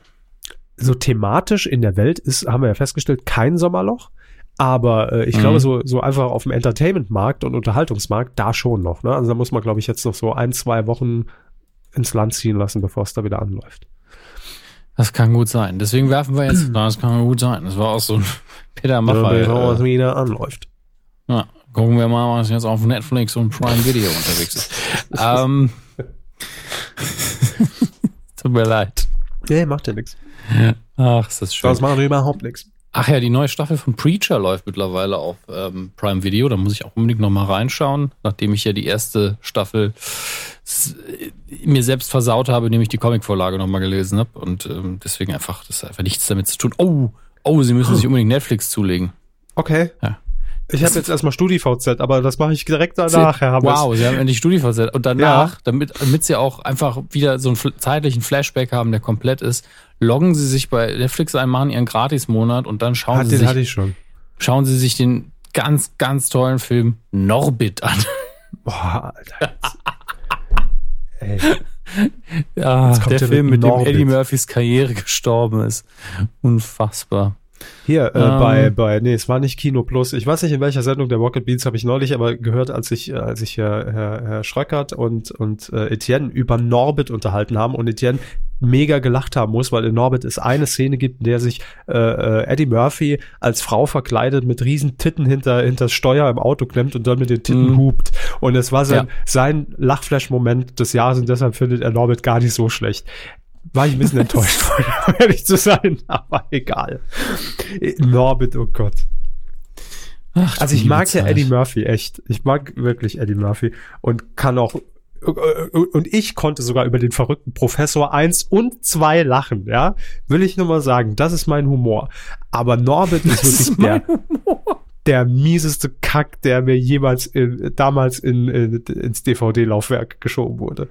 S1: So thematisch in der Welt ist, haben wir ja festgestellt, kein Sommerloch. Aber äh, ich
S2: Mhm.
S1: glaube, so, so einfach auf dem Entertainment-Markt und Unterhaltungsmarkt, da schon noch. Ne? Also da muss man, glaube ich, jetzt noch so ein, zwei Wochen ins Land ziehen lassen, bevor es da wieder anläuft.
S2: das kann gut sein. Deswegen werfen wir jetzt, na, das kann gut sein. Das war auch so ein Peter
S1: bevor es
S2: Maffay.
S1: wieder anläuft.
S2: Ja, Gucken wir mal, was jetzt auf Netflix und Prime Video unterwegs ist. ähm, Tut mir leid.
S1: Nee, macht ja nichts.
S2: Ach, ist das schön.
S1: Das macht überhaupt nichts.
S2: Ach ja, die neue Staffel von Preacher läuft mittlerweile auf ähm, Prime Video. Da muss ich auch unbedingt noch mal reinschauen, nachdem ich ja die erste Staffel mir selbst versaut habe, indem ich die Comicvorlage noch mal gelesen habe. Und ähm, deswegen einfach, das hat einfach nichts damit zu tun. Oh, oh, sie müssen sich unbedingt Netflix zulegen.
S1: Okay.
S2: Ja.
S1: Ich habe jetzt erstmal StudiVZ, aber das mache ich direkt danach,
S2: Herr Hammers. Wow, Sie haben endlich StudiVZ. Und danach, ja. damit, damit Sie auch einfach wieder so einen zeitlichen Flashback haben, der komplett ist, loggen Sie sich bei Netflix ein, machen Ihren Gratis-Monat und dann schauen
S1: Hat,
S2: Sie
S1: den
S2: sich,
S1: hatte ich schon.
S2: schauen Sie sich den ganz, ganz tollen Film Norbit an.
S1: Boah, Alter.
S2: Ey. Ja, der Film, mit Norbit. dem Eddie Murphys Karriere gestorben ist. Unfassbar.
S1: Hier, äh, um. bei, ähm. bei, nee, es war nicht Kino Plus. Ich weiß nicht, in welcher Sendung der Rocket Beans habe ich neulich aber gehört, als ich, äh, als ich äh, Herr, Herr Schröckert und, und äh, Etienne über Norbit unterhalten haben und Etienne mega gelacht haben muss, weil in Norbit es eine Szene gibt, in der sich äh, äh, Eddie Murphy als Frau verkleidet mit riesen Titten hinter, hinter das Steuer im Auto klemmt und dann mit den Titten mm. hupt. Und es war sein, ja. sein Lachflash-Moment des Jahres und deshalb findet er Norbit gar nicht so schlecht war ich ein bisschen enttäuscht, um ehrlich zu sein, aber egal. Norbit, oh Gott. Ach, also ich mag Zeit. ja Eddie Murphy echt. Ich mag wirklich Eddie Murphy und kann auch und ich konnte sogar über den verrückten Professor eins und zwei lachen, ja. Will ich nur mal sagen, das ist mein Humor. Aber Norbit ist wirklich ist der, der mieseste Kack, der mir jemals in, damals in, in, ins DVD-Laufwerk geschoben wurde.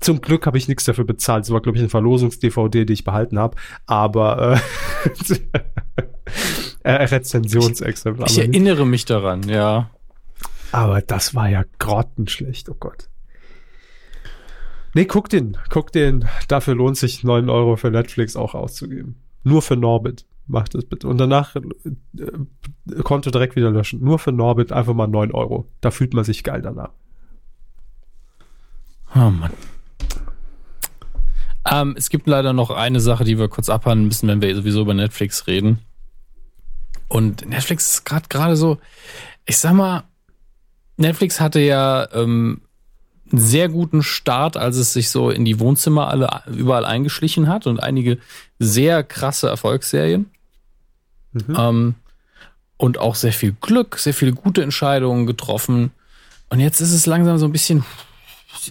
S1: Zum Glück habe ich nichts dafür bezahlt. Es war, glaube ich, eine Verlosungs-DVD, die ich behalten habe. Aber äh, äh, Rezensionsexemplar.
S2: Ich, ich erinnere mich daran, ja.
S1: Aber das war ja grottenschlecht, oh Gott. Nee, guck den, guck den. Dafür lohnt sich neun Euro für Netflix auch auszugeben. Nur für Norbit. Macht das bitte. Und danach äh, Konto direkt wieder löschen. Nur für Norbit einfach mal neun Euro. Da fühlt man sich geil danach.
S2: Oh Mann. Ähm, es gibt leider noch eine Sache, die wir kurz abhandeln müssen, wenn wir sowieso über Netflix reden. Und Netflix ist gerade gerade so, ich sag mal, Netflix hatte ja ähm, einen sehr guten Start, als es sich so in die Wohnzimmer alle überall eingeschlichen hat und einige sehr krasse Erfolgsserien. Mhm. Ähm, und auch sehr viel Glück, sehr viele gute Entscheidungen getroffen. Und jetzt ist es langsam so ein bisschen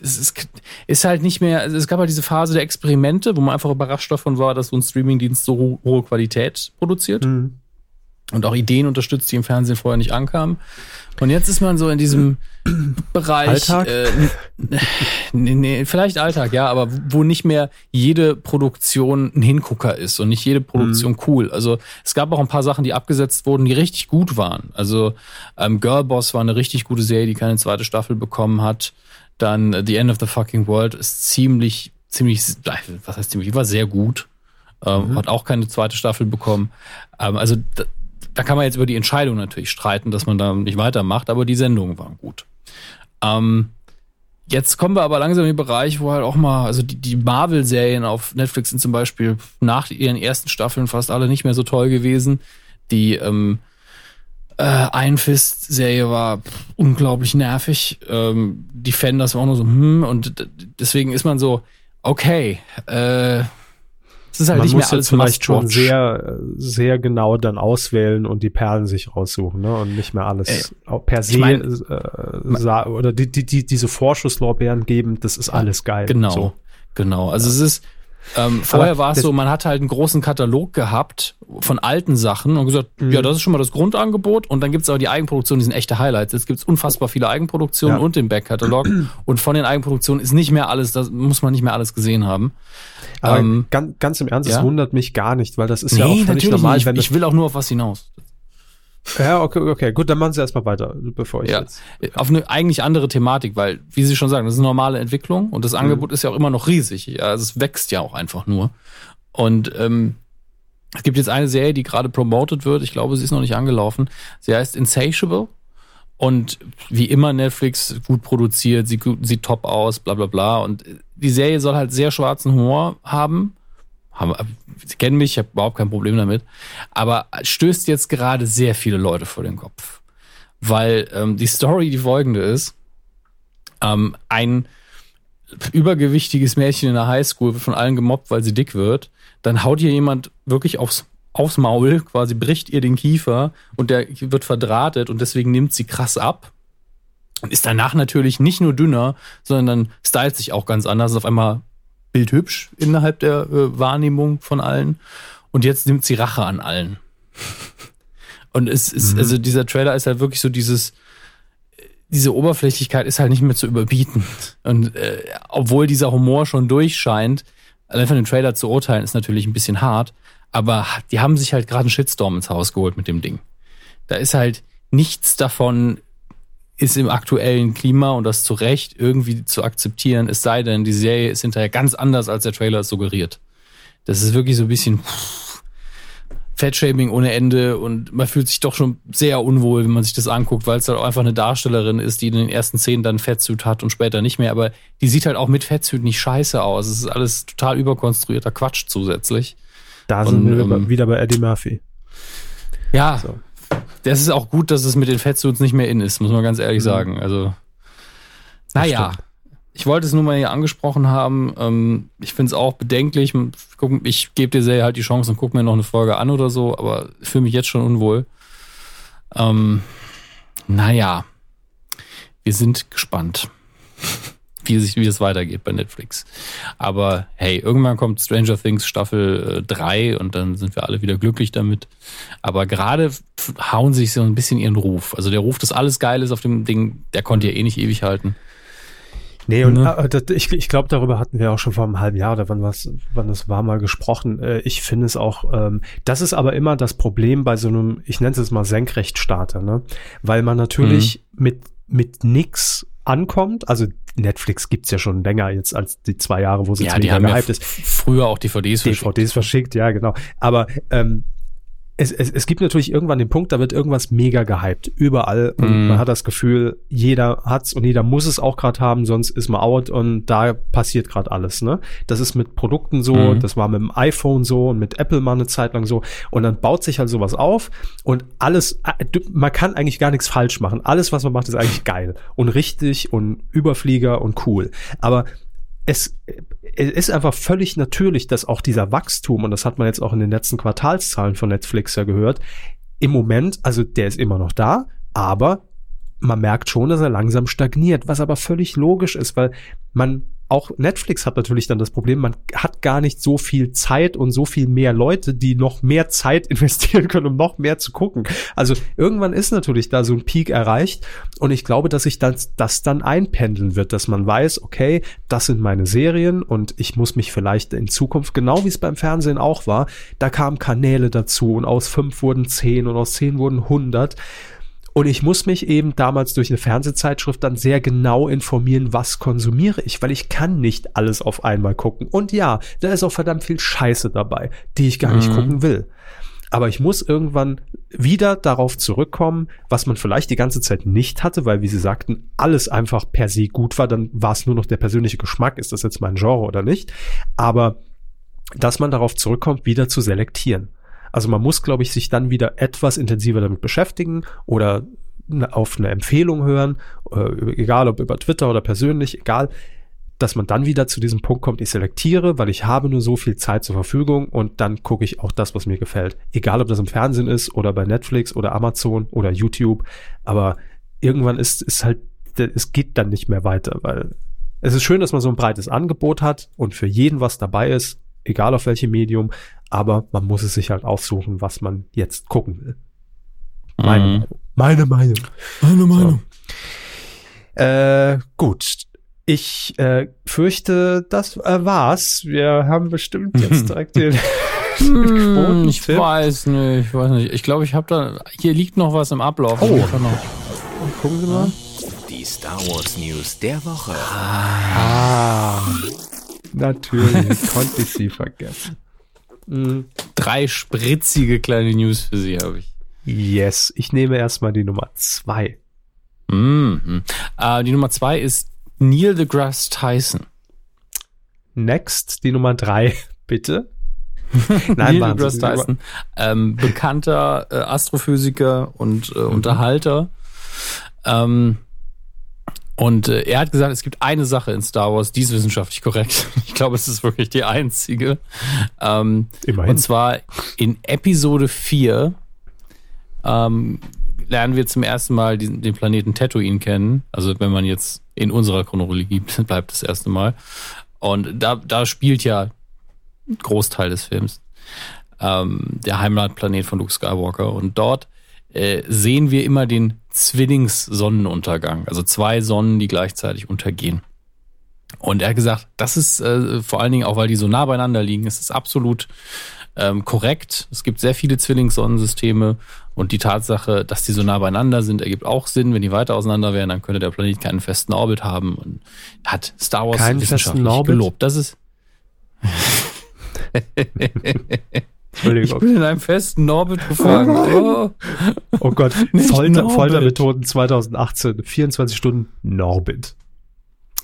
S2: es ist, ist halt nicht mehr, also es gab halt diese Phase der Experimente, wo man einfach überrascht davon war, dass so ein Streamingdienst so hohe Qualität produziert. Mhm. Und auch Ideen unterstützt, die im Fernsehen vorher nicht ankamen. Und jetzt ist man so in diesem Bereich.
S1: Alltag?
S2: Äh, nee, nee, vielleicht Alltag, ja, aber wo nicht mehr jede Produktion ein Hingucker ist und nicht jede Produktion mhm. cool. Also es gab auch ein paar Sachen, die abgesetzt wurden, die richtig gut waren. Also ähm, Girlboss war eine richtig gute Serie, die keine zweite Staffel bekommen hat. Dann uh, The End of the Fucking World ist ziemlich, ziemlich, was heißt ziemlich, war sehr gut. Ähm, mhm. Hat auch keine zweite Staffel bekommen. Ähm, also da, kann man jetzt über die Entscheidung natürlich streiten, dass man da nicht weitermacht, aber die Sendungen waren gut. Ähm, jetzt kommen wir aber langsam in den Bereich, wo halt auch mal, also die, die Marvel-Serien auf Netflix sind zum Beispiel nach ihren ersten Staffeln fast alle nicht mehr so toll gewesen. Die ähm, äh, Iron Fist-Serie war unglaublich nervig. Ähm, Defenders war auch nur so, hm, und deswegen ist man so, okay, äh,
S1: es ist halt man nicht mehr alles vielleicht schon sehr, sehr genau dann auswählen und die Perlen sich raussuchen, ne? Und nicht mehr alles äh, per se ich mein, äh, oder die, die, die, diese Vorschusslorbeeren geben, das ist alles geil.
S2: Genau. So. Genau. Also ja. es ist, ähm, vorher war es so, man hat halt einen großen Katalog gehabt von alten Sachen und gesagt, mhm. ja, das ist schon mal das Grundangebot und dann gibt es aber die Eigenproduktionen, die sind echte Highlights. Es gibt unfassbar viele Eigenproduktionen ja. und den Backkatalog und von den Eigenproduktionen ist nicht mehr alles, das muss man nicht mehr alles gesehen haben.
S1: Aber ähm, ganz, ganz im Ernst, es ja? wundert mich gar nicht, weil das ist nee, ja auch völlig normal.
S2: Nicht. ich will auch nur auf was hinaus.
S1: Ja, okay, okay, gut, dann machen Sie erstmal weiter, bevor ich
S2: ja, jetzt. Auf eine eigentlich andere Thematik, weil, wie Sie schon sagen, das ist eine normale Entwicklung und das Angebot mhm. ist ja auch immer noch riesig. Also es wächst ja auch einfach nur. Und ähm, es gibt jetzt eine Serie, die gerade promoted wird. Ich glaube, sie ist noch nicht angelaufen. Sie heißt Insatiable. Und wie immer Netflix gut produziert, sie sieht top aus, bla bla bla. Und die Serie soll halt sehr schwarzen Humor haben haben, Sie kennen mich, ich habe überhaupt kein Problem damit. Aber stößt jetzt gerade sehr viele Leute vor den Kopf. weil ähm, die Story die folgende ist. Ähm, ein übergewichtiges Mädchen in der Highschool wird von allen gemobbt, weil sie dick wird. Dann haut ihr jemand wirklich aufs, aufs Maul, quasi bricht ihr den Kiefer und der wird verdrahtet und deswegen nimmt sie krass ab. Und ist danach natürlich nicht nur dünner, sondern stylt sich auch ganz anders. Auf einmal bildhübsch innerhalb der äh, Wahrnehmung von allen. Und jetzt nimmt sie Rache an allen. Und es ist, mhm. also dieser Trailer ist halt wirklich so dieses, diese Oberflächlichkeit ist halt nicht mehr zu überbieten. Und äh, obwohl dieser Humor schon durchscheint, allein von dem Trailer zu urteilen, ist natürlich ein bisschen hart. Aber die haben sich halt gerade einen Shitstorm ins Haus geholt mit dem Ding. Da ist halt nichts davon ist im aktuellen Klima und das zu Recht irgendwie zu akzeptieren, es sei denn, die Serie ist hinterher ganz anders, als der Trailer es suggeriert. Das ist wirklich so ein bisschen Fettshaming ohne Ende und man fühlt sich doch schon sehr unwohl, wenn man sich das anguckt, weil es halt auch einfach eine Darstellerin ist, die in den ersten Szenen dann Fettsuit hat und später nicht mehr, aber die sieht halt auch mit Fettsuit nicht scheiße aus. Es ist alles total überkonstruierter Quatsch zusätzlich.
S1: Da sind und, wir ähm, wieder bei Eddie Murphy.
S2: Ja, so. Das ist auch gut, dass es mit den Fettsuits nicht mehr in ist, muss man ganz ehrlich mhm. sagen. Also, naja. Stimmt ich wollte es nur mal hier angesprochen haben. Ähm, ich finde es auch bedenklich. Ich gebe dir sehr halt die Chance und gucke mir noch eine Folge an oder so, aber ich fühle mich jetzt schon unwohl. Ähm, naja, wir sind gespannt, wie, sich, wie es weitergeht bei Netflix. Aber hey, irgendwann kommt Stranger Things Staffel äh, 3 und dann sind wir alle wieder glücklich damit. Aber gerade hauen sich so ein bisschen ihren Ruf. Also der Ruf, dass alles geil ist auf dem Ding, der konnte ja eh nicht ewig halten.
S1: Nee, und ne? äh, ich, ich glaube, darüber hatten wir auch schon vor einem halben Jahr oder wann was, wann das war mal gesprochen. Äh, ich finde es auch, ähm, das ist aber immer das Problem bei so einem, ich nenne es jetzt mal Senkrechtstarter, ne? Weil man natürlich mhm. mit, mit nix ankommt. Also Netflix gibt's ja schon länger jetzt als die zwei Jahre, wo sie
S2: ja, jetzt mega gehypt ja ist. Früher auch DVDs
S1: verschickt. DVDs verschickt, ja, genau. Aber ähm, es, es, es gibt natürlich irgendwann den Punkt, da wird irgendwas mega gehypt. Überall. Und mm. man hat das Gefühl, jeder hat's und jeder muss es auch gerade haben, sonst ist man out und da passiert gerade alles. Ne? Das ist mit Produkten so, mm. das war mit dem iPhone so und mit Apple mal eine Zeit lang so. Und dann baut sich halt sowas auf und alles, man kann eigentlich gar nichts falsch machen. Alles, was man macht, ist eigentlich geil und richtig und Überflieger und cool. Aber es, es ist einfach völlig natürlich, dass auch dieser Wachstum, und das hat man jetzt auch in den letzten Quartalszahlen von Netflix ja gehört, im Moment, also der ist immer noch da, aber man merkt schon, dass er langsam stagniert, was aber völlig logisch ist, weil man auch Netflix hat natürlich dann das Problem, man hat gar nicht so viel Zeit und so viel mehr Leute, die noch mehr Zeit investieren können, um noch mehr zu gucken. Also irgendwann ist natürlich da so ein Peak erreicht und ich glaube, dass sich das, das dann einpendeln wird, dass man weiß, okay, das sind meine Serien und ich muss mich vielleicht in Zukunft, genau wie es beim Fernsehen auch war, da kamen Kanäle dazu und aus fünf wurden zehn und aus zehn wurden hundert und ich muss mich eben damals durch eine Fernsehzeitschrift dann sehr genau informieren, was konsumiere ich, weil ich kann nicht alles auf einmal gucken. Und ja, da ist auch verdammt viel Scheiße dabei, die ich gar nicht mhm. gucken will. Aber ich muss irgendwann wieder darauf zurückkommen, was man vielleicht die ganze Zeit nicht hatte, weil, wie Sie sagten, alles einfach per se gut war, dann war es nur noch der persönliche Geschmack, ist das jetzt mein Genre oder nicht. Aber dass man darauf zurückkommt, wieder zu selektieren. Also man muss, glaube ich, sich dann wieder etwas intensiver damit beschäftigen oder auf eine Empfehlung hören, äh, egal ob über Twitter oder persönlich, egal, dass man dann wieder zu diesem Punkt kommt, ich selektiere, weil ich habe nur so viel Zeit zur Verfügung und dann gucke ich auch das, was mir gefällt. Egal, ob das im Fernsehen ist oder bei Netflix oder Amazon oder YouTube, aber irgendwann ist es halt, es geht dann nicht mehr weiter, weil es ist schön, dass man so ein breites Angebot hat und für jeden was dabei ist, egal auf welchem Medium, aber man muss es sich halt aussuchen, was man jetzt gucken will. Meine, mhm. meine Meinung.
S2: Meine Meinung.
S1: So. Äh, gut. Ich äh, fürchte, das äh, war's. Wir haben bestimmt jetzt direkt den
S2: hm, Ich weiß nicht, ich weiß nicht. Ich glaube, ich habe da. Hier liegt noch was im Ablauf.
S1: Oh.
S2: Noch, gucken Sie mal.
S3: Die Star Wars News der Woche.
S1: Ah. Natürlich, konnte ich sie vergessen.
S2: Mhm. Drei spritzige kleine News für Sie habe ich.
S1: Yes, ich nehme erstmal die Nummer zwei.
S2: Mhm. Äh, die Nummer zwei ist Neil deGrasse Tyson.
S1: Next, die Nummer drei, bitte.
S2: Nein, Neil deGrasse Tyson, ähm, bekannter äh, Astrophysiker und äh, mhm. Unterhalter. Ähm, und äh, er hat gesagt, es gibt eine Sache in Star Wars, die ist wissenschaftlich korrekt. Ich glaube, es ist wirklich die einzige. Ähm,
S1: Immerhin.
S2: Und zwar in Episode 4 ähm, lernen wir zum ersten Mal diesen, den Planeten Tatooine kennen. Also wenn man jetzt in unserer Chronologie bleibt das erste Mal. Und da, da spielt ja ein Großteil des Films ähm, der Heimatplanet von Luke Skywalker. Und dort äh, sehen wir immer den Zwillings-Sonnenuntergang. Also zwei Sonnen, die gleichzeitig untergehen. Und er hat gesagt, das ist äh, vor allen Dingen auch, weil die so nah beieinander liegen, ist es absolut ähm, korrekt. Es gibt sehr viele Zwillingssonnensysteme und die Tatsache, dass die so nah beieinander sind, ergibt auch Sinn. Wenn die weiter auseinander wären, dann könnte der Planet keinen festen Orbit haben und hat Star Wars
S1: Keinen
S2: wissenschaftlich
S1: festen Orbit?
S2: gelobt. Das ist ich
S1: Entschuldigung.
S2: bin in einem festen Orbit gefangen. Oh.
S1: Oh Gott,
S2: Nicht
S1: Folter,
S2: Norbit.
S1: Foltermethoden 2018, 24 Stunden Norbit.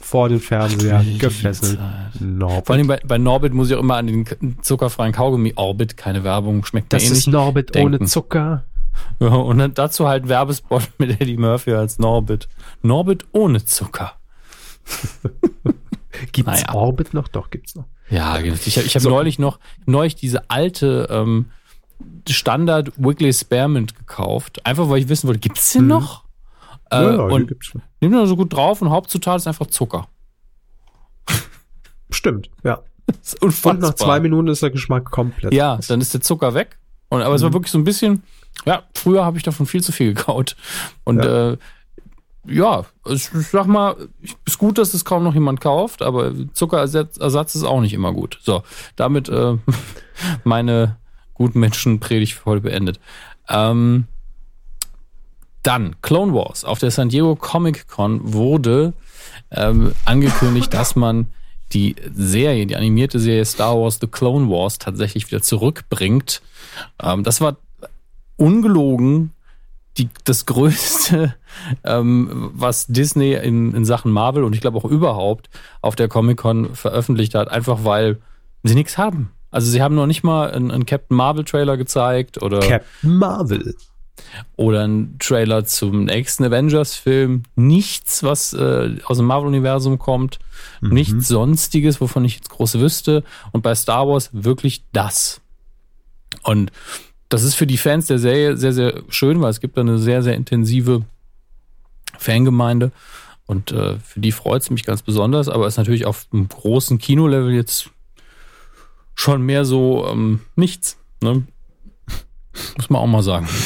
S1: Vor den Fernseher, gefesselt.
S2: Vor
S1: Norbit.
S2: allem bei, bei Norbit muss ich auch immer an den zuckerfreien Kaugummi Orbit, keine Werbung, schmeckt mir
S1: Das
S2: eh
S1: ist
S2: nicht.
S1: Norbit
S2: denken.
S1: ohne Zucker.
S2: Ja, und dann dazu halt Werbespot mit Eddie Murphy als Norbit. Norbit ohne Zucker.
S1: Gibt's
S2: Naja.
S1: Orbit noch? Doch, gibt's noch.
S2: Ja, ich habe ich hab
S1: So.
S2: neulich noch neulich diese alte ähm, Standard Wiggly Spearmint gekauft, einfach weil ich wissen wollte, gibt's den noch? Äh,
S1: Mhm. Ja, ja, die
S2: und
S1: gibt's noch.
S2: nimm da so gut drauf und Hauptzutat ist einfach Zucker.
S1: Stimmt, ja.
S2: Ist
S1: Und
S2: unfassbar.
S1: nach zwei Minuten ist der Geschmack komplett.
S2: Ja, dann ist der Zucker weg. Und, aber es
S1: Mhm.
S2: war wirklich so ein bisschen, ja, früher habe ich davon viel zu viel gekaut. Und
S1: Ja.
S2: äh, ja, ich, sag mal, ist gut, dass es kaum noch jemand kauft, aber Zuckerersatz Ersatz ist auch nicht immer gut. So, damit äh, meine guten Menschen Predigt für heute beendet. Ähm, dann Clone Wars. Auf der San Diego Comic Con wurde ähm, angekündigt, dass man die Serie, die animierte Serie Star Wars The Clone Wars tatsächlich wieder zurückbringt. Ähm, das war ungelogen die, das Größte, ähm, was Disney in, in Sachen Marvel und ich glaube auch überhaupt auf der Comic-Con veröffentlicht hat, einfach weil sie nichts haben. Also sie haben noch nicht mal einen, einen Captain Marvel Trailer gezeigt oder
S1: Captain Marvel.
S2: oder ein Trailer zum nächsten Avengers-Film. Nichts, was äh, aus dem Marvel-Universum kommt. Nichts Sonstiges, wovon ich jetzt groß wüsste. Und bei Star Wars wirklich das. Und das ist für die Fans der Serie sehr, sehr schön, weil es gibt da eine sehr, sehr intensive Fangemeinde. Und äh, für die freut es mich ganz besonders, aber ist natürlich auf einem großen Kinolevel jetzt schon mehr so ähm, nichts. Ne? Muss man auch mal sagen.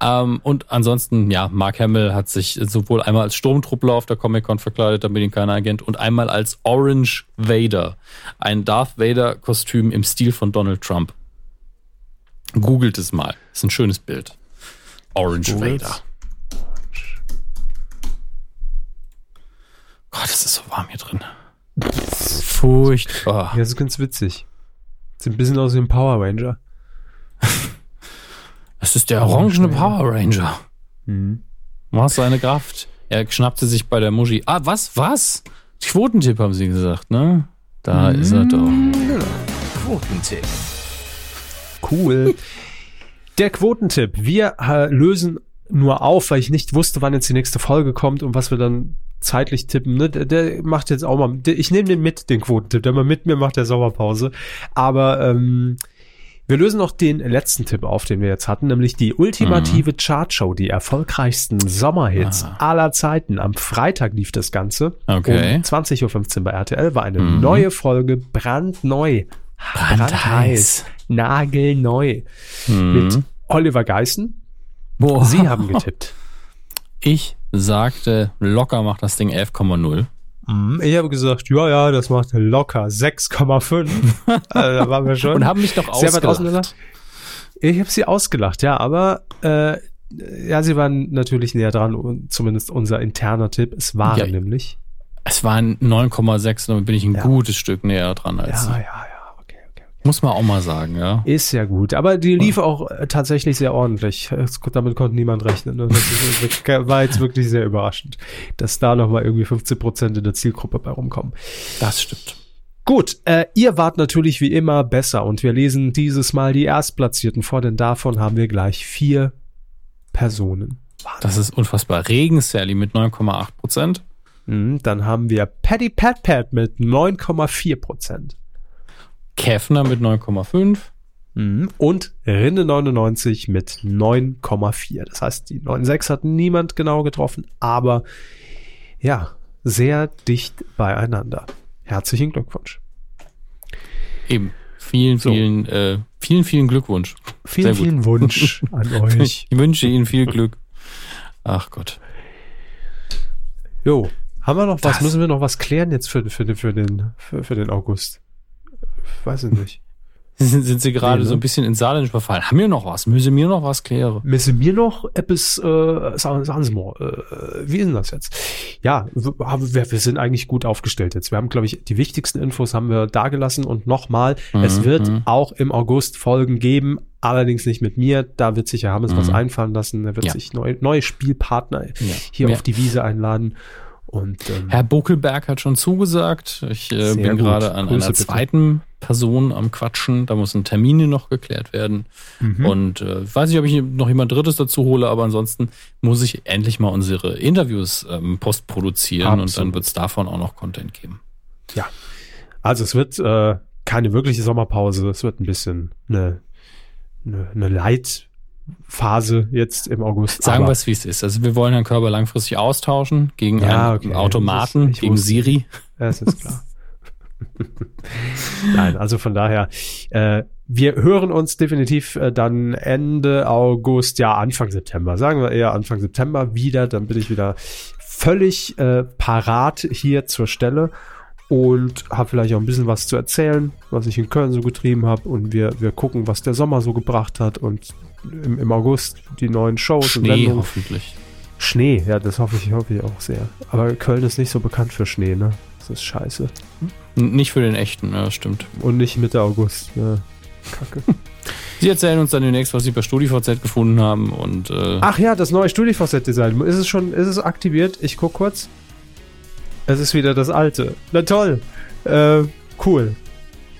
S2: Ähm, und ansonsten, ja, Mark Hamill hat sich sowohl einmal als Sturmtruppler auf der Comic-Con verkleidet, damit ihn keiner erkennt, und einmal als Orange Vader. Ein Darth Vader-Kostüm im Stil von Donald Trump. Googelt es mal. Ist ein schönes Bild. Orange
S1: Googles.
S2: Vader. Gott, es ist so warm hier drin. Furchtbar.
S1: Ja, das ist ganz witzig. Sieht ein bisschen aus wie ein Power Ranger.
S2: Es ist der orangene Power Ranger.
S1: Mhm.
S2: Was seine Kraft? Er schnappte sich bei der Muschi. Ah, was? Was? Quotentipp haben sie gesagt, ne? Da ist er doch.
S3: Quotentipp.
S1: Cool. Der Quotentipp. Wir äh, lösen nur auf, weil ich nicht wusste, wann jetzt die nächste Folge kommt und was wir dann zeitlich tippen. Ne? Der, der macht jetzt auch mal. Der, ich nehme den mit, den Quotentipp. Der mal mit mir macht der Sommerpause. Aber ähm, wir lösen noch den letzten Tipp auf, den wir jetzt hatten, nämlich die ultimative Chartshow, die erfolgreichsten Sommerhits
S2: Ah.
S1: aller Zeiten. Am Freitag lief das Ganze.
S2: Okay.
S1: Um 20.15 Uhr bei RTL war eine
S2: Mhm.
S1: neue Folge, brandneu.
S2: Brandheiß.
S1: Nagelneu.
S2: Mhm.
S1: Mit Oliver Geissen.
S2: Boah.
S1: Sie haben getippt.
S2: Ich sagte, locker macht das Ding 11,0.
S1: Mhm. Ich habe gesagt, ja, ja, das macht locker 6,5. also, da waren wir schon.
S2: Und haben mich doch
S1: sehr weit
S2: ausgelacht.
S1: Ich habe sie ausgelacht, ja, aber äh, ja, sie waren natürlich näher dran, zumindest unser interner Tipp. Es waren
S2: Ja.
S1: nämlich.
S2: Es waren 9,6, damit bin ich ein
S1: Ja.
S2: gutes Stück näher dran als
S1: Ja,
S2: sie.
S1: ja.
S2: Muss man auch mal sagen, ja.
S1: Ist ja gut, aber die lief auch äh, tatsächlich sehr ordentlich. Damit konnte niemand rechnen. ne? Das war jetzt wirklich sehr überraschend, dass da nochmal irgendwie 15 Prozent in der Zielgruppe bei rumkommen.
S2: Das stimmt.
S1: Gut, äh, ihr wart natürlich wie immer besser und wir lesen dieses Mal die Erstplatzierten vor, denn davon haben wir gleich vier Personen. Warte,
S2: Das ist unfassbar. Regen Sally mit 9,8 Prozent.
S1: Mhm, dann haben wir Paddy Pat Pat mit 9,4 Prozent.
S2: Käfner mit 9,5.
S1: Mhm. Und Rinde 99 mit 9,4. Das heißt, die 9,6 hat niemand genau getroffen, aber ja, sehr dicht beieinander. Herzlichen Glückwunsch.
S2: Eben. Vielen,
S1: So.
S2: vielen, äh, vielen, vielen Glückwunsch.
S1: Vielen, vielen Wunsch an euch.
S2: Ich wünsche Ihnen viel Glück. Ach Gott.
S1: Jo, haben wir noch was?
S2: Das-
S1: Müssen wir noch was klären jetzt für, für, für, den, für, für den August? Weiß ich nicht.
S2: Sind, sind Sie gerade
S1: Nee, ne?
S2: so ein bisschen ins Saarländisch verfallen? Haben wir noch was? Müssen mir noch was klären?
S1: Müssen wir noch etwas, äh, sagen, sagen Sie mal, äh, wie ist denn das jetzt? Ja, wir, wir sind eigentlich gut aufgestellt jetzt. Wir haben, glaube ich, die wichtigsten Infos haben wir dagelassen und nochmal, es
S2: Mhm,
S1: wird
S2: mhm.
S1: auch im August Folgen geben, allerdings nicht mit mir. Da wird sich ja Hammes was
S2: Mhm.
S1: einfallen lassen. Er wird
S2: Ja.
S1: sich neue, neue Spielpartner
S2: Ja.
S1: hier
S2: Ja.
S1: auf die Wiese einladen. Und ähm,
S2: Herr Buckelberg hat schon zugesagt. Ich äh, bin gerade an
S1: Grüße
S2: einer
S1: bitte.
S2: zweiten Person am Quatschen. Da müssen Termine noch geklärt werden.
S1: mhm.
S2: Und äh, ich weiß nicht, ob ich noch jemand Drittes dazu hole, aber ansonsten muss ich endlich mal unsere Interviews ähm, postproduzieren und
S1: Absolut.
S2: dann wird es davon auch noch Content geben.
S1: Ja. Also es wird äh, keine wirkliche Sommerpause, es wird ein bisschen eine, eine, eine Leitphase jetzt im August.
S2: Sagen wir es, wie es ist. Also wir wollen Herrn Körber langfristig austauschen gegen
S1: Ja,
S2: einen
S1: okay.
S2: Automaten,
S1: Ich
S2: gegen
S1: wusste-
S2: Siri.
S1: Ja, es ist klar. Nein, also von daher, äh, wir hören uns definitiv äh, dann Ende August, ja Anfang September, sagen wir eher Anfang September wieder, dann bin ich wieder völlig äh, parat hier zur Stelle und habe vielleicht auch ein bisschen was zu erzählen, was ich in Köln so getrieben habe und wir, wir gucken, was der Sommer so gebracht hat und im, im August die neuen Shows und
S2: Schnee
S1: Sendungen.
S2: hoffentlich.
S1: Schnee, ja, das hoffe ich, hoffe ich auch sehr. Aber Köln ist nicht so bekannt für Schnee, ne? Das ist scheiße.
S2: N- Nicht für den echten, ja, stimmt.
S1: Und nicht Mitte August. Ja. Kacke.
S2: Sie erzählen uns dann demnächst, was Sie bei StudiVZ gefunden haben und äh,
S1: Ach ja, das neue StudiVZ-Design. Ist es schon, ist es aktiviert? Ich guck kurz. Es ist wieder das alte. Na toll. Äh, cool.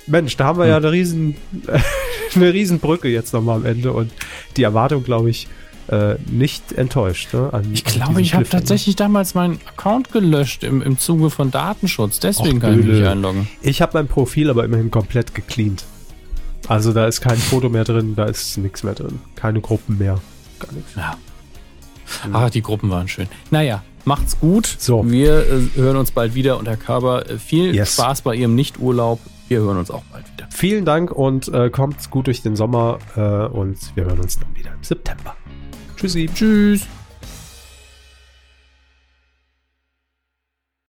S1: Mensch, da haben wir
S2: Hm.
S1: ja eine riesen, eine riesen Brücke jetzt nochmal am Ende und die Erwartung, glaube ich, äh, nicht enttäuscht. Ne, an,
S2: Ich glaube, ich habe tatsächlich damals meinen Account gelöscht im, im Zuge von Datenschutz. Deswegen
S1: Och,
S2: kann ich mich einloggen.
S1: Ich habe mein Profil aber immerhin komplett gecleant. Also da ist kein Foto mehr drin, da ist nichts mehr drin. Keine Gruppen mehr. Gar nichts.
S2: Ja. Ah, die Gruppen waren schön. Naja, macht's gut.
S1: So.
S2: Wir äh, hören uns bald wieder und Herr Körber, äh, viel
S1: Yes.
S2: Spaß bei Ihrem Nichturlaub. Wir hören uns auch bald wieder.
S1: Vielen Dank und äh, kommt gut durch den Sommer äh, und wir hören uns dann wieder im September. Tschüssi.
S2: Tschüss.